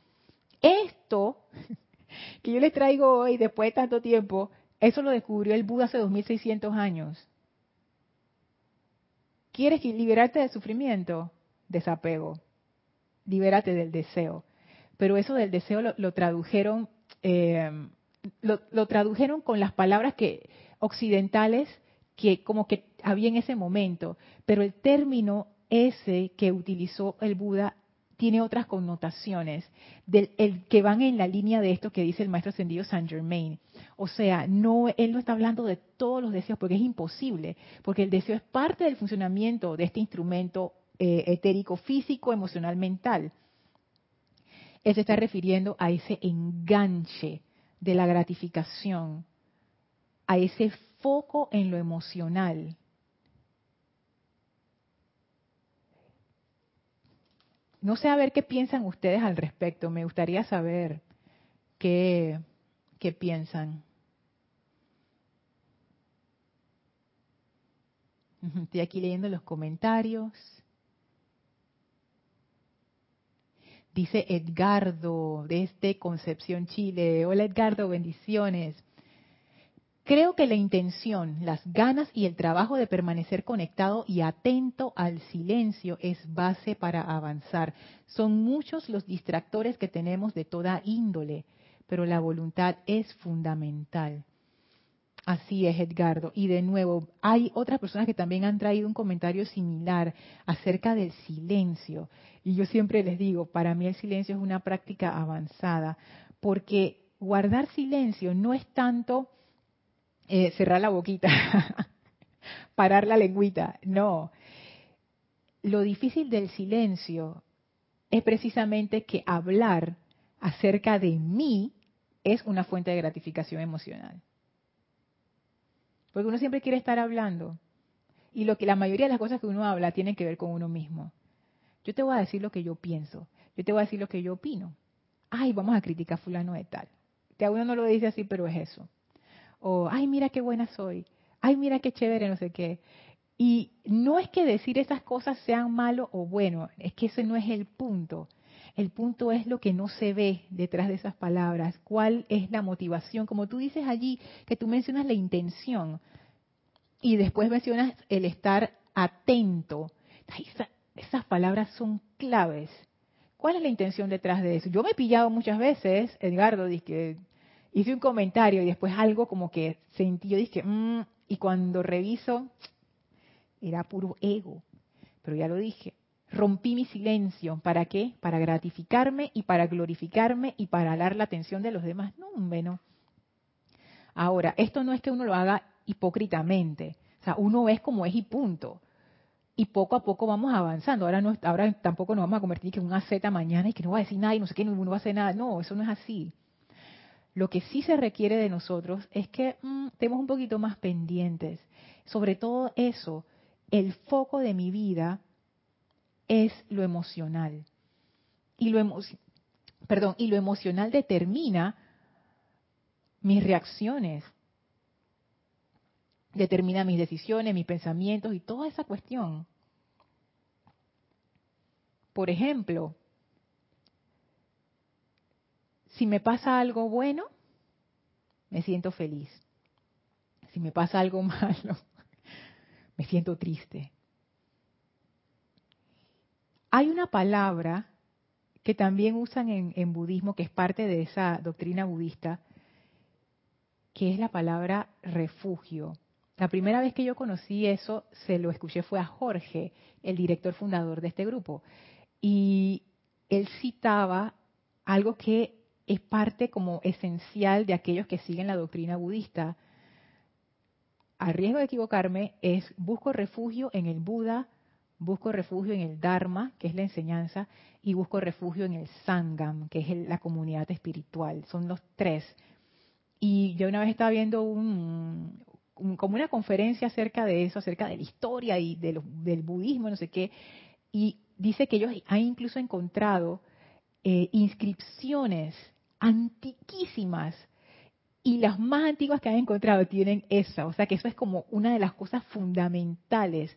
esto que yo les traigo hoy después de tanto tiempo, eso lo descubrió el Buda hace 2600 años. ¿Quieres liberarte del sufrimiento? Desapego. Libérate del deseo. Pero eso del deseo lo, tradujeron, eh, lo tradujeron con las palabras que occidentales que como que había en ese momento, pero el término ese que utilizó el Buda tiene otras connotaciones el que van en la línea de esto que dice el maestro ascendido Saint Germain. O sea, no él no está hablando de todos los deseos porque es imposible, porque el deseo es parte del funcionamiento de este instrumento eh, etérico físico, emocional, mental. Él se está refiriendo a ese enganche de la gratificación, a ese foco en lo emocional. No sé a ver qué piensan ustedes al respecto. Me gustaría saber qué, qué piensan. Estoy aquí leyendo los comentarios. Dice Edgardo desde Concepción, Chile. Hola Edgardo, bendiciones. Creo que la intención, las ganas y el trabajo de permanecer conectado y atento al silencio es base para avanzar. Son muchos los distractores que tenemos de toda índole, pero la voluntad es fundamental. Así es, Edgardo. Y de nuevo, hay otras personas que también han traído un comentario similar acerca del silencio. Y yo siempre les digo, para mí el silencio es una práctica avanzada, porque guardar silencio no es tanto eh, cerrar la boquita, parar la lengüita. No. Lo difícil del silencio es precisamente que hablar acerca de mí es una fuente de gratificación emocional. Porque uno siempre quiere estar hablando. Y lo que la mayoría de las cosas que uno habla tienen que ver con uno mismo. Yo te voy a decir lo que yo pienso. Yo te voy a decir lo que yo opino. Ay, vamos a criticar a fulano de tal. Que a uno no lo dice así, pero es eso o ay, mira qué buena soy, ay, mira qué chévere, no sé qué. Y no es que decir esas cosas sean malo o bueno, es que ese no es el punto. El punto es lo que no se ve detrás de esas palabras, cuál es la motivación, como tú dices allí, que tú mencionas la intención y después mencionas el estar atento. esas palabras son claves. ¿Cuál es la intención detrás de eso? Yo me he pillado muchas veces, Edgardo, que hice un comentario y después algo como que sentí, yo dije, mmm, y cuando reviso, era puro ego. Pero ya lo dije, rompí mi silencio. ¿Para qué? Para gratificarme y para glorificarme y para alar la atención de los demás. No, bueno. Ahora, esto no es que uno lo haga hipócritamente. O sea, uno es como es y punto. Y poco a poco vamos avanzando. Ahora no, ahora tampoco nos vamos a convertir en una Z mañana y que no va a decir nada y no sé qué, ninguno va a hacer nada. No, eso no es así. Lo que sí se requiere de nosotros es que mm, estemos un poquito más pendientes. Sobre todo eso, el foco de mi vida es lo emocional. Y lo, perdón, y lo emocional determina mis reacciones, determina mis decisiones, mis pensamientos y toda esa cuestión. Por ejemplo, si me pasa algo bueno, me siento feliz. Si me pasa algo malo, me siento triste. Hay una palabra que también usan en, budismo, que es parte de esa doctrina budista, que es la palabra refugio. La primera vez que yo conocí eso, se lo escuché fue a Jorge, el director fundador de este grupo. Y él citaba algo que es parte como esencial de aquellos que siguen la doctrina budista. A riesgo de equivocarme, es busco refugio en el Buda, busco refugio en el Dharma, que es la enseñanza, y busco refugio en el Sangam, que es la comunidad espiritual. Son los tres. Y yo una vez estaba viendo un, como una conferencia acerca de eso, acerca de la historia y del budismo, no sé qué, y dice que ellos han incluso encontrado eh, inscripciones antiquísimas y las más antiguas que han encontrado tienen esa, o sea que eso es como una de las cosas fundamentales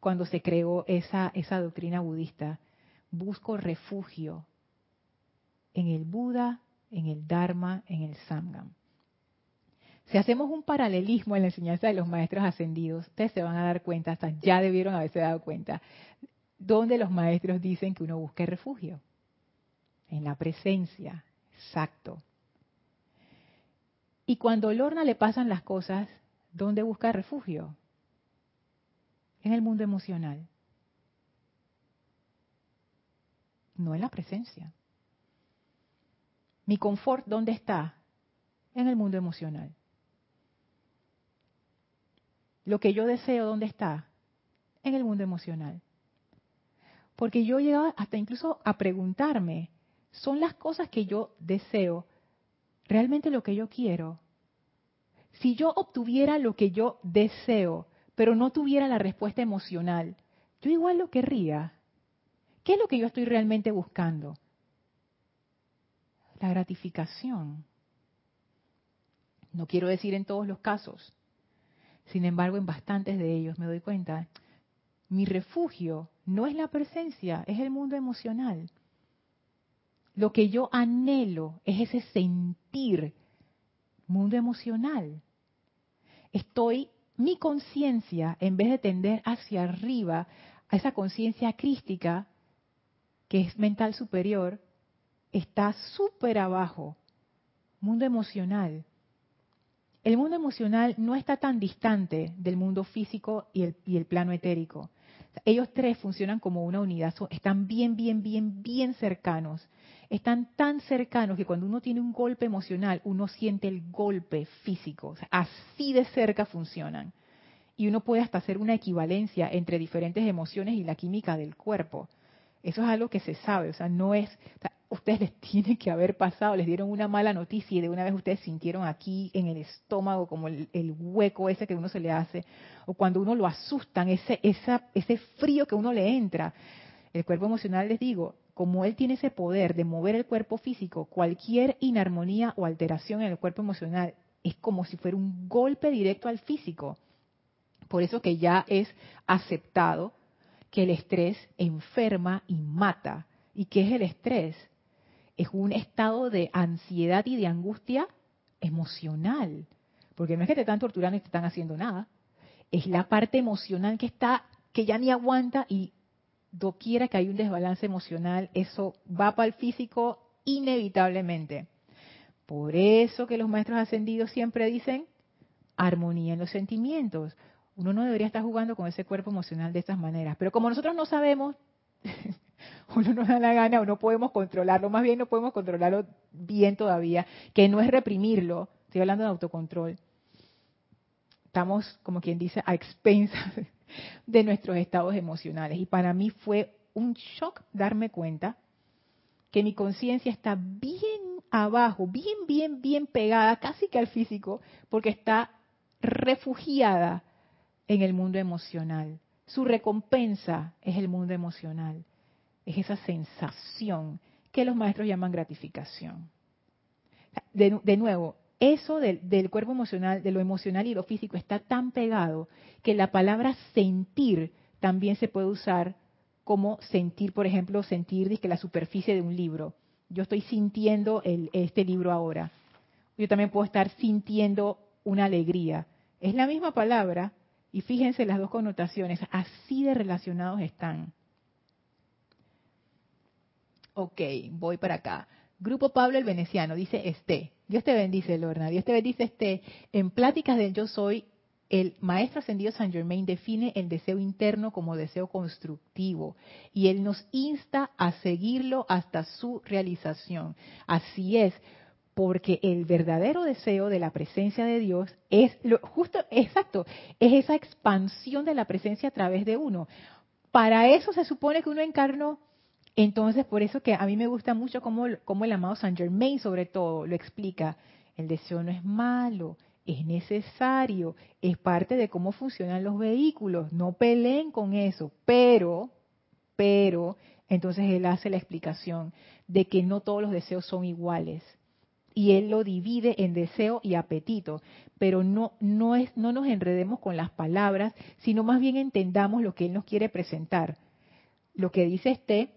cuando se creó esa, esa doctrina budista. Busco refugio en el Buda, en el Dharma, en el Sangam. Si hacemos un paralelismo en la enseñanza de los maestros ascendidos, ustedes se van a dar cuenta, hasta ya debieron haberse dado cuenta, donde los maestros dicen que uno busque refugio. En la presencia, Exacto. Y cuando Lorna le pasan las cosas, ¿dónde busca refugio? En el mundo emocional. No en la presencia. Mi confort, ¿dónde está? En el mundo emocional. Lo que yo deseo, ¿dónde está? En el mundo emocional. Porque yo llegaba hasta incluso a preguntarme, son las cosas que yo deseo, realmente lo que yo quiero. Si yo obtuviera lo que yo deseo, pero no tuviera la respuesta emocional, yo igual lo querría. ¿Qué es lo que yo estoy realmente buscando? La gratificación. No quiero decir en todos los casos. Sin embargo, en bastantes de ellos me doy cuenta, mi refugio no es la presencia, es el mundo emocional. Lo que yo anhelo es ese sentir, mundo emocional. Estoy, mi conciencia, en vez de tender hacia arriba, a esa conciencia crística, que es mental superior, está súper abajo. Mundo emocional. El mundo emocional no está tan distante del mundo físico y el, y el plano etérico. Ellos tres funcionan como una unidad, están bien, bien, bien, bien cercanos. Están tan cercanos que cuando uno tiene un golpe emocional, uno siente el golpe físico. así de cerca funcionan. Y uno puede hasta hacer una equivalencia entre diferentes emociones y la química del cuerpo. Eso es algo que se sabe, o sea, no es, ustedes les tiene que haber pasado, les dieron una mala noticia y de una vez ustedes sintieron aquí en el estómago como el, hueco ese que uno se le hace, o cuando uno lo asustan, ese, esa, ese frío que uno le entra. El cuerpo emocional, les digo, como él tiene ese poder de mover el cuerpo físico, cualquier inarmonía o alteración en el cuerpo emocional es como si fuera un golpe directo al físico. Por eso que ya es aceptado que el estrés enferma y mata. ¿Y qué es el estrés? Es un estado de ansiedad y de angustia emocional. Porque no es que te están torturando y te están haciendo nada. Es la parte emocional que está, que ya ni aguanta y doquiera que hay un desbalance emocional, eso va para el físico inevitablemente. Por eso que los maestros ascendidos siempre dicen armonía en los sentimientos. Uno no debería estar jugando con ese cuerpo emocional de estas maneras. Pero como nosotros no sabemos, uno nos da la gana o no podemos controlarlo, más bien no podemos controlarlo bien todavía, que no es reprimirlo, estoy hablando de autocontrol. Estamos, como quien dice, a expensas de nuestros estados emocionales. Y para mí fue un shock darme cuenta que mi conciencia está bien abajo, bien, bien, bien pegada, casi que al físico, porque está refugiada en el mundo emocional. Su recompensa es el mundo emocional. Es esa sensación que los maestros llaman gratificación. De, nuevo, eso del, cuerpo emocional, de lo emocional y lo físico está tan pegado que la palabra sentir también se puede usar como sentir, por ejemplo, sentir que la superficie de un libro. Yo estoy sintiendo este libro ahora. Yo también puedo estar sintiendo una alegría. Es la misma palabra, y fíjense las dos connotaciones, así de relacionados están. Ok, voy para acá. Grupo Pablo el Veneciano, dice este. Dios te bendice, Lorna. Dios te bendice, este. En Pláticas del Yo Soy, el maestro ascendido San Germain define el deseo interno como deseo constructivo y él nos insta a seguirlo hasta su realización. Así es, porque el verdadero deseo de la presencia de Dios es lo, justo, exacto, es esa expansión de la presencia a través de uno. Para eso se supone que uno encarnó. Entonces, por eso que a mí me gusta mucho cómo, el amado Saint Germain, sobre todo, lo explica. El deseo no es malo, es necesario, es parte de cómo funcionan los vehículos. No peleen con eso, pero, pero, entonces él hace la explicación de que no todos los deseos son iguales y él lo divide en deseo y apetito, pero no no es no nos enredemos con las palabras, sino más bien entendamos lo que él nos quiere presentar. Lo que dice este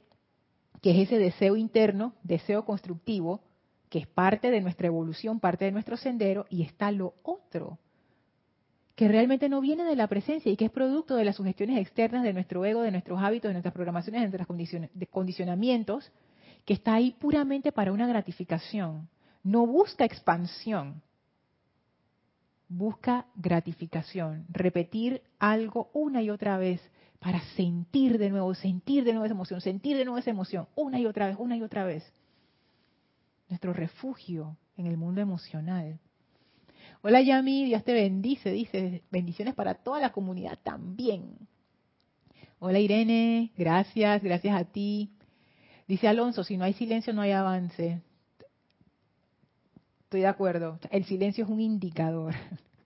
que es ese deseo interno, deseo constructivo, que es parte de nuestra evolución, parte de nuestro sendero y está lo otro que realmente no viene de la presencia y que es producto de las sugestiones externas de nuestro ego, de nuestros hábitos, de nuestras programaciones, de nuestros condicionamientos, que está ahí puramente para una gratificación. No busca expansión, busca gratificación, repetir algo una y otra vez para sentir de nuevo, sentir de nuevo esa emoción, sentir de nuevo esa emoción, una y otra vez, una y otra vez. Nuestro refugio en el mundo emocional. Hola Yami, Dios te bendice, dice, bendiciones para toda la comunidad también. Hola Irene, gracias, gracias a ti. Dice Alonso, si no hay silencio no hay avance. Estoy de acuerdo. El silencio es un indicador.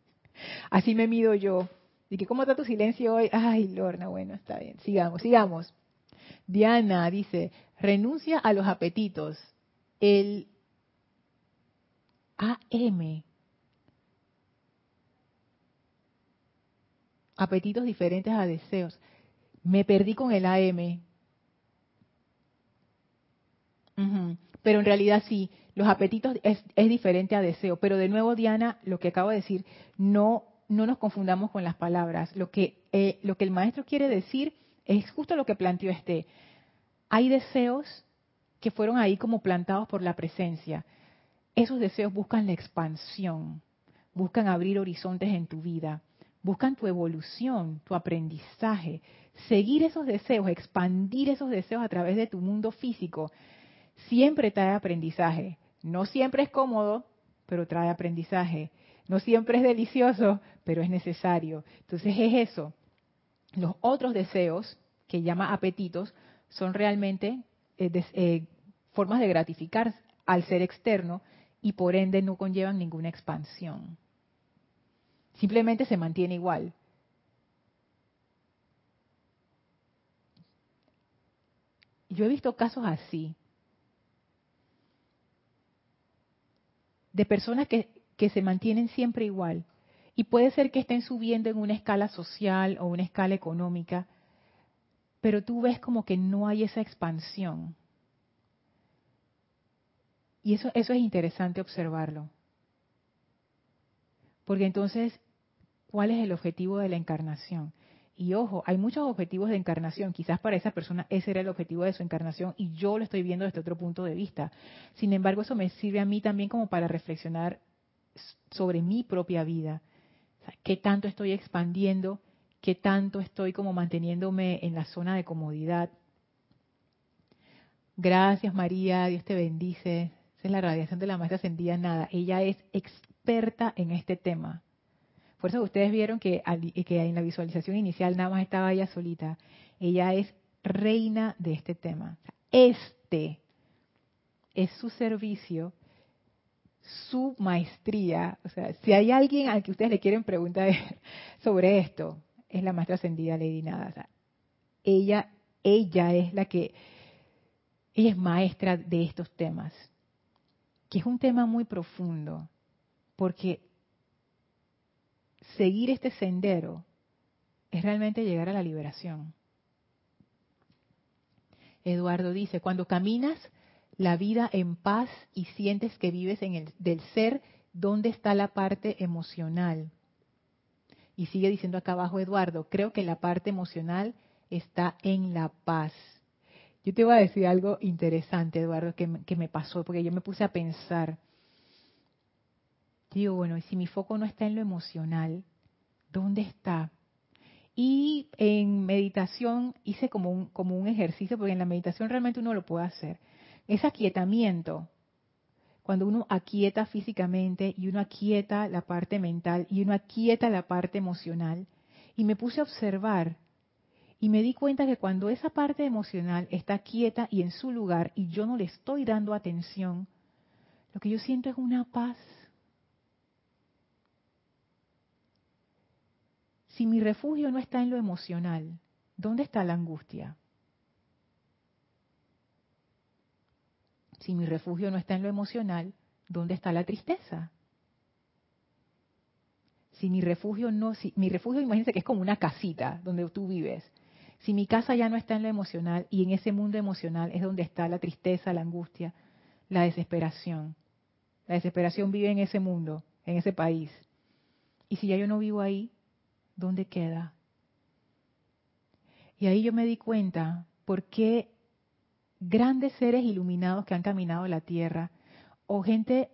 Así me mido yo. ¿Y que cómo está tu silencio hoy? Ay, Lorna, bueno, está bien. Sigamos, sigamos. Diana dice, renuncia a los apetitos. El AM. Apetitos diferentes a deseos. Me perdí con el AM. Pero en realidad sí, los apetitos es, diferente a deseo. Pero de nuevo, Diana, lo que acabo de decir, no, no nos confundamos con las palabras. Lo que, eh, lo que el maestro quiere decir es justo lo que planteó este. Hay deseos que fueron ahí como plantados por la presencia. Esos deseos buscan la expansión, buscan abrir horizontes en tu vida, buscan tu evolución, tu aprendizaje. Seguir esos deseos, expandir esos deseos a través de tu mundo físico, siempre trae aprendizaje. No siempre es cómodo, pero trae aprendizaje. No siempre es delicioso, pero es necesario. Entonces es eso. Los otros deseos, que llama apetitos, son realmente eh, eh, formas de gratificar al ser externo y por ende no conllevan ninguna expansión. Simplemente se mantiene igual. Yo he visto casos así, de personas que, que se mantienen siempre igual. Y puede ser que estén subiendo en una escala social o una escala económica, pero tú ves como que no hay esa expansión. Y eso, eso es interesante observarlo. Porque entonces, ¿cuál es el objetivo de la encarnación? Y ojo, hay muchos objetivos de encarnación. Quizás para esa persona ese era el objetivo de su encarnación y yo lo estoy viendo desde otro punto de vista. Sin embargo, eso me sirve a mí también como para reflexionar sobre mi propia vida. ¿Qué tanto estoy expandiendo? ¿Qué tanto estoy como manteniéndome en la zona de comodidad? Gracias María, Dios te bendice. Esa es la radiación de la maestra ascendida nada. Ella es experta en este tema. Por eso ustedes vieron que, que en la visualización inicial nada más estaba ella solita. Ella es reina de este tema. Este es su servicio, su maestría. O sea, si hay alguien al que ustedes le quieren preguntar sobre esto, es la maestra ascendida Lady Nada. ella, ella es la que, ella es maestra de estos temas, que es un tema muy profundo, porque seguir este sendero es realmente llegar a la liberación. Eduardo dice, cuando caminas la vida en paz y sientes que vives en el del ser, ¿dónde está la parte emocional? Y sigue diciendo acá abajo Eduardo, creo que la parte emocional está en la paz. Yo te voy a decir algo interesante, Eduardo, que, me pasó, porque yo me puse a pensar, digo, bueno, y si mi foco no está en lo emocional, ¿dónde está? Y en meditación hice como un, como un ejercicio, porque en la meditación realmente uno lo puede hacer. Es aquietamiento. Cuando uno aquieta físicamente y uno aquieta la parte mental y uno aquieta la parte emocional. Y me puse a observar y me di cuenta que cuando esa parte emocional está quieta y en su lugar y yo no le estoy dando atención, lo que yo siento es una paz Si mi refugio no está en lo emocional, ¿dónde está la angustia? Si mi refugio no está en lo emocional, ¿dónde está la tristeza? Si mi refugio no, si mi refugio imagínense que es como una casita donde tú vives. Si mi casa ya no está en lo emocional y en ese mundo emocional es donde está la tristeza, la angustia, la desesperación. La desesperación vive en ese mundo, en ese país. Y si ya yo no vivo ahí, ¿dónde queda? Y ahí yo me di cuenta por qué grandes seres iluminados que han caminado la tierra o gente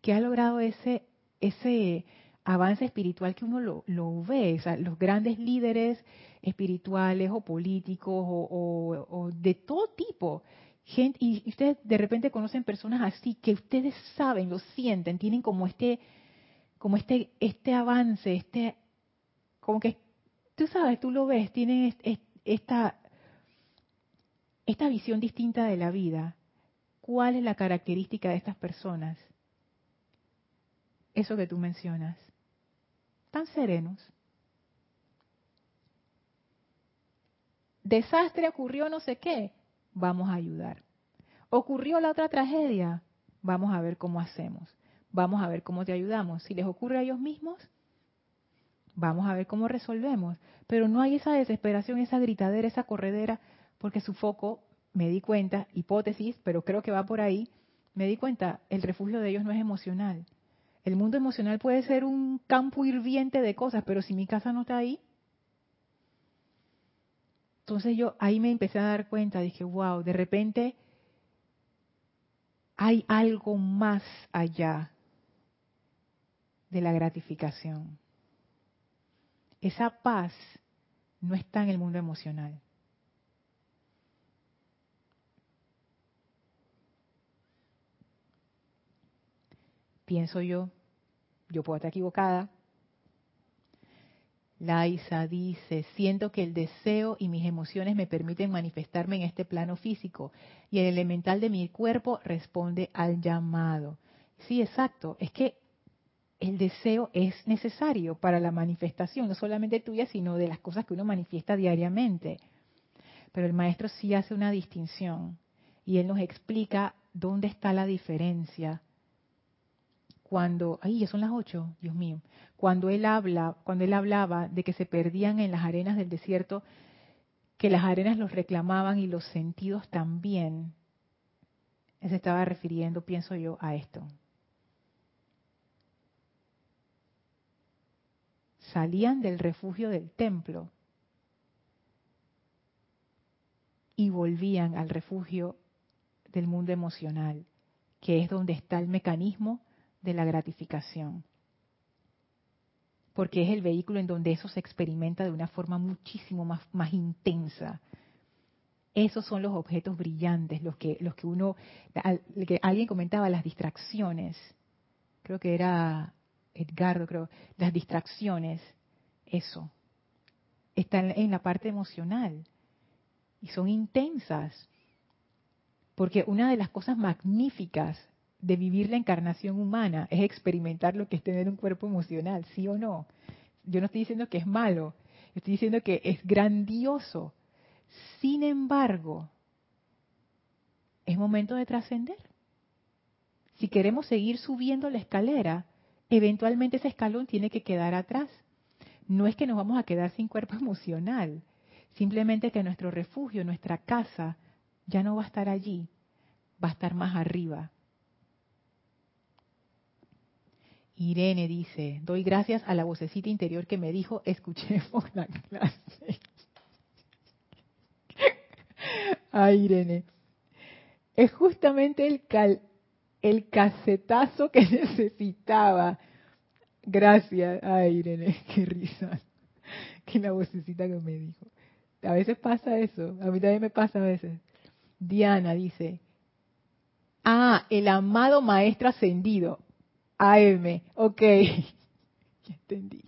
que ha logrado ese, ese avance espiritual que uno lo, lo ve, los grandes líderes espirituales o políticos o, o de todo tipo, gente, y ustedes de repente conocen personas así que ustedes saben, lo sienten, tienen como este, como este, este avance, este como que, tú sabes, tú lo ves, tienen esta, esta visión distinta de la vida. ¿Cuál es la característica de estas personas? Eso que tú mencionas. Tan serenos. Desastre ocurrió no sé qué, vamos a ayudar. Ocurrió la otra tragedia, vamos a ver cómo hacemos. Vamos a ver cómo te ayudamos. Si les ocurre a ellos mismos, vamos a ver cómo resolvemos. Pero no hay esa desesperación, esa gritadera, esa corredera, porque su foco me di cuenta, hipótesis, pero creo que va por ahí, me di cuenta, el refugio de ellos no es emocional. El mundo emocional puede ser un campo hirviente de cosas, pero si mi casa no está ahí, entonces yo ahí me empecé a dar cuenta, dije, wow, de repente hay algo más allá de la gratificación. Esa paz no está en el mundo emocional. Pienso yo, yo puedo estar equivocada. Laisa dice, siento que el deseo y mis emociones me permiten manifestarme en este plano físico y el elemental de mi cuerpo responde al llamado. Sí, exacto. Es que el deseo es necesario para la manifestación, no solamente tuya, sino de las cosas que uno manifiesta diariamente. Pero el maestro sí hace una distinción y él nos explica dónde está la diferencia. Cuando, ay, ya son las ocho, Dios mío, cuando él habla, cuando él hablaba de que se perdían en las arenas del desierto, que las arenas los reclamaban y los sentidos también. Él se estaba refiriendo, pienso yo, a esto. salían del refugio del templo y volvían al refugio del mundo emocional, que es donde está el mecanismo de la gratificación. Porque es el vehículo en donde eso se experimenta de una forma muchísimo más, más intensa. Esos son los objetos brillantes, los que, los que uno, que alguien comentaba, las distracciones. Creo que era Edgardo, creo, las distracciones, eso, están en la parte emocional y son intensas. Porque una de las cosas magníficas de vivir la encarnación humana es experimentar lo que es tener un cuerpo emocional, sí o no. Yo no estoy diciendo que es malo, estoy diciendo que es grandioso. Sin embargo, es momento de trascender. Si queremos seguir subiendo la escalera, eventualmente ese escalón tiene que quedar atrás. No es que nos vamos a quedar sin cuerpo emocional, simplemente que nuestro refugio, nuestra casa, ya no va a estar allí, va a estar más arriba. Irene dice, doy gracias a la vocecita interior que me dijo, escuchemos la clase. Ay, Irene. Es justamente el, cal, el casetazo que necesitaba. Gracias. Ay, Irene, qué risa. Que la vocecita que me dijo. A veces pasa eso. A mí también me pasa a veces. Diana dice. Ah, el amado maestro ascendido. AM. Ok. ya entendí.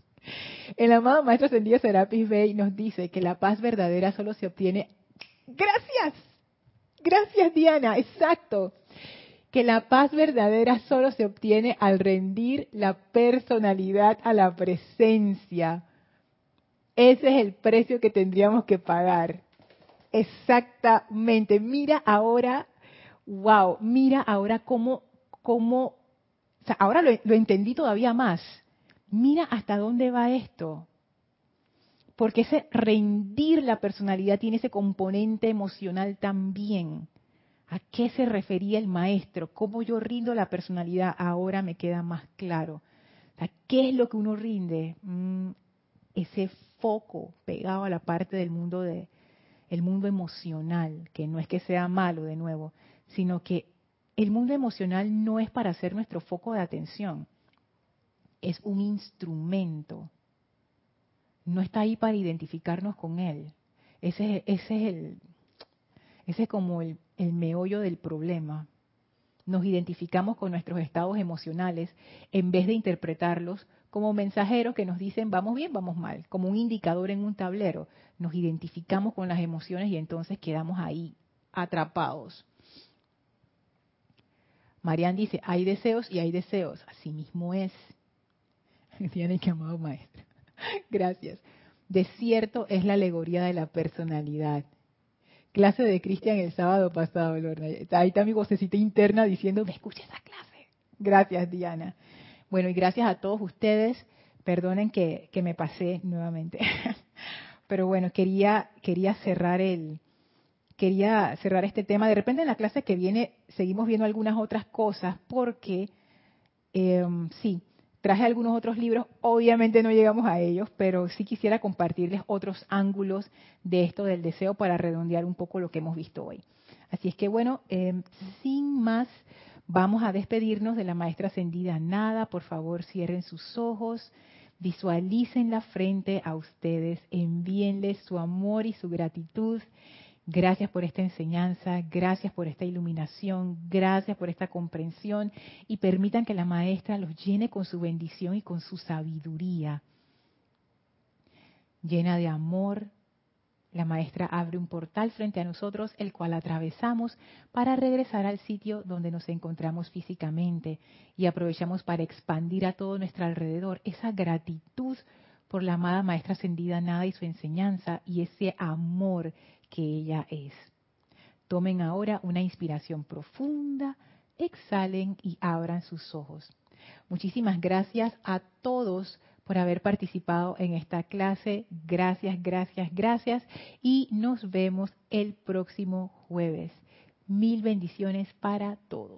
El amado maestro ascendido Serapis Bey nos dice que la paz verdadera solo se obtiene. Gracias. Gracias, Diana. Exacto que la paz verdadera solo se obtiene al rendir la personalidad a la presencia. Ese es el precio que tendríamos que pagar. Exactamente. Mira ahora, wow, mira ahora cómo, cómo, ahora lo, entendí todavía más. Mira hasta dónde va esto. Porque ese rendir la personalidad tiene ese componente emocional también. ¿A qué se refería el maestro? ¿Cómo yo rindo la personalidad? Ahora me queda más claro. ¿A ¿Qué es lo que uno rinde? Mm, ese foco pegado a la parte del mundo de el mundo emocional, que no es que sea malo de nuevo, sino que el mundo emocional no es para ser nuestro foco de atención. Es un instrumento. No está ahí para identificarnos con él. Ese, ese es el, ese es como el, el meollo del problema. Nos identificamos con nuestros estados emocionales en vez de interpretarlos como mensajeros que nos dicen vamos bien, vamos mal, como un indicador en un tablero. Nos identificamos con las emociones y entonces quedamos ahí atrapados. Marian dice, hay deseos y hay deseos. Así mismo es. Tiene que amado maestro. Gracias. Desierto es la alegoría de la personalidad clase de Cristian el sábado pasado, Lorna. Ahí está mi vocecita interna diciendo, me escucha esa clase. Gracias, Diana. Bueno, y gracias a todos ustedes. Perdonen que, que me pasé nuevamente. Pero bueno, quería, quería cerrar el, quería cerrar este tema. De repente en la clase que viene seguimos viendo algunas otras cosas porque em, sí, traje algunos otros libros, obviamente no llegamos a ellos, pero sí quisiera compartirles otros ángulos de esto del deseo para redondear un poco lo que hemos visto hoy. Así es que bueno, em, sin más, vamos a despedirnos de la maestra ascendida Nada. Por favor, cierren sus ojos. Visualicen la frente a ustedes, envíenles su amor y su gratitud Gracias por esta enseñanza, gracias por esta iluminación, gracias por esta comprensión y permitan que la maestra los llene con su bendición y con su sabiduría. Llena de amor, la maestra abre un portal frente a nosotros, el cual atravesamos para regresar al sitio donde nos encontramos físicamente y aprovechamos para expandir a todo nuestro alrededor esa gratitud por la amada maestra ascendida Nada y su enseñanza y ese amor que ella es. Tomen ahora una inspiración profunda, exhalen y abran sus ojos. Muchísimas gracias a todos por haber participado en esta clase. Gracias, gracias, gracias. Y nos vemos el próximo jueves. Mil bendiciones para todos.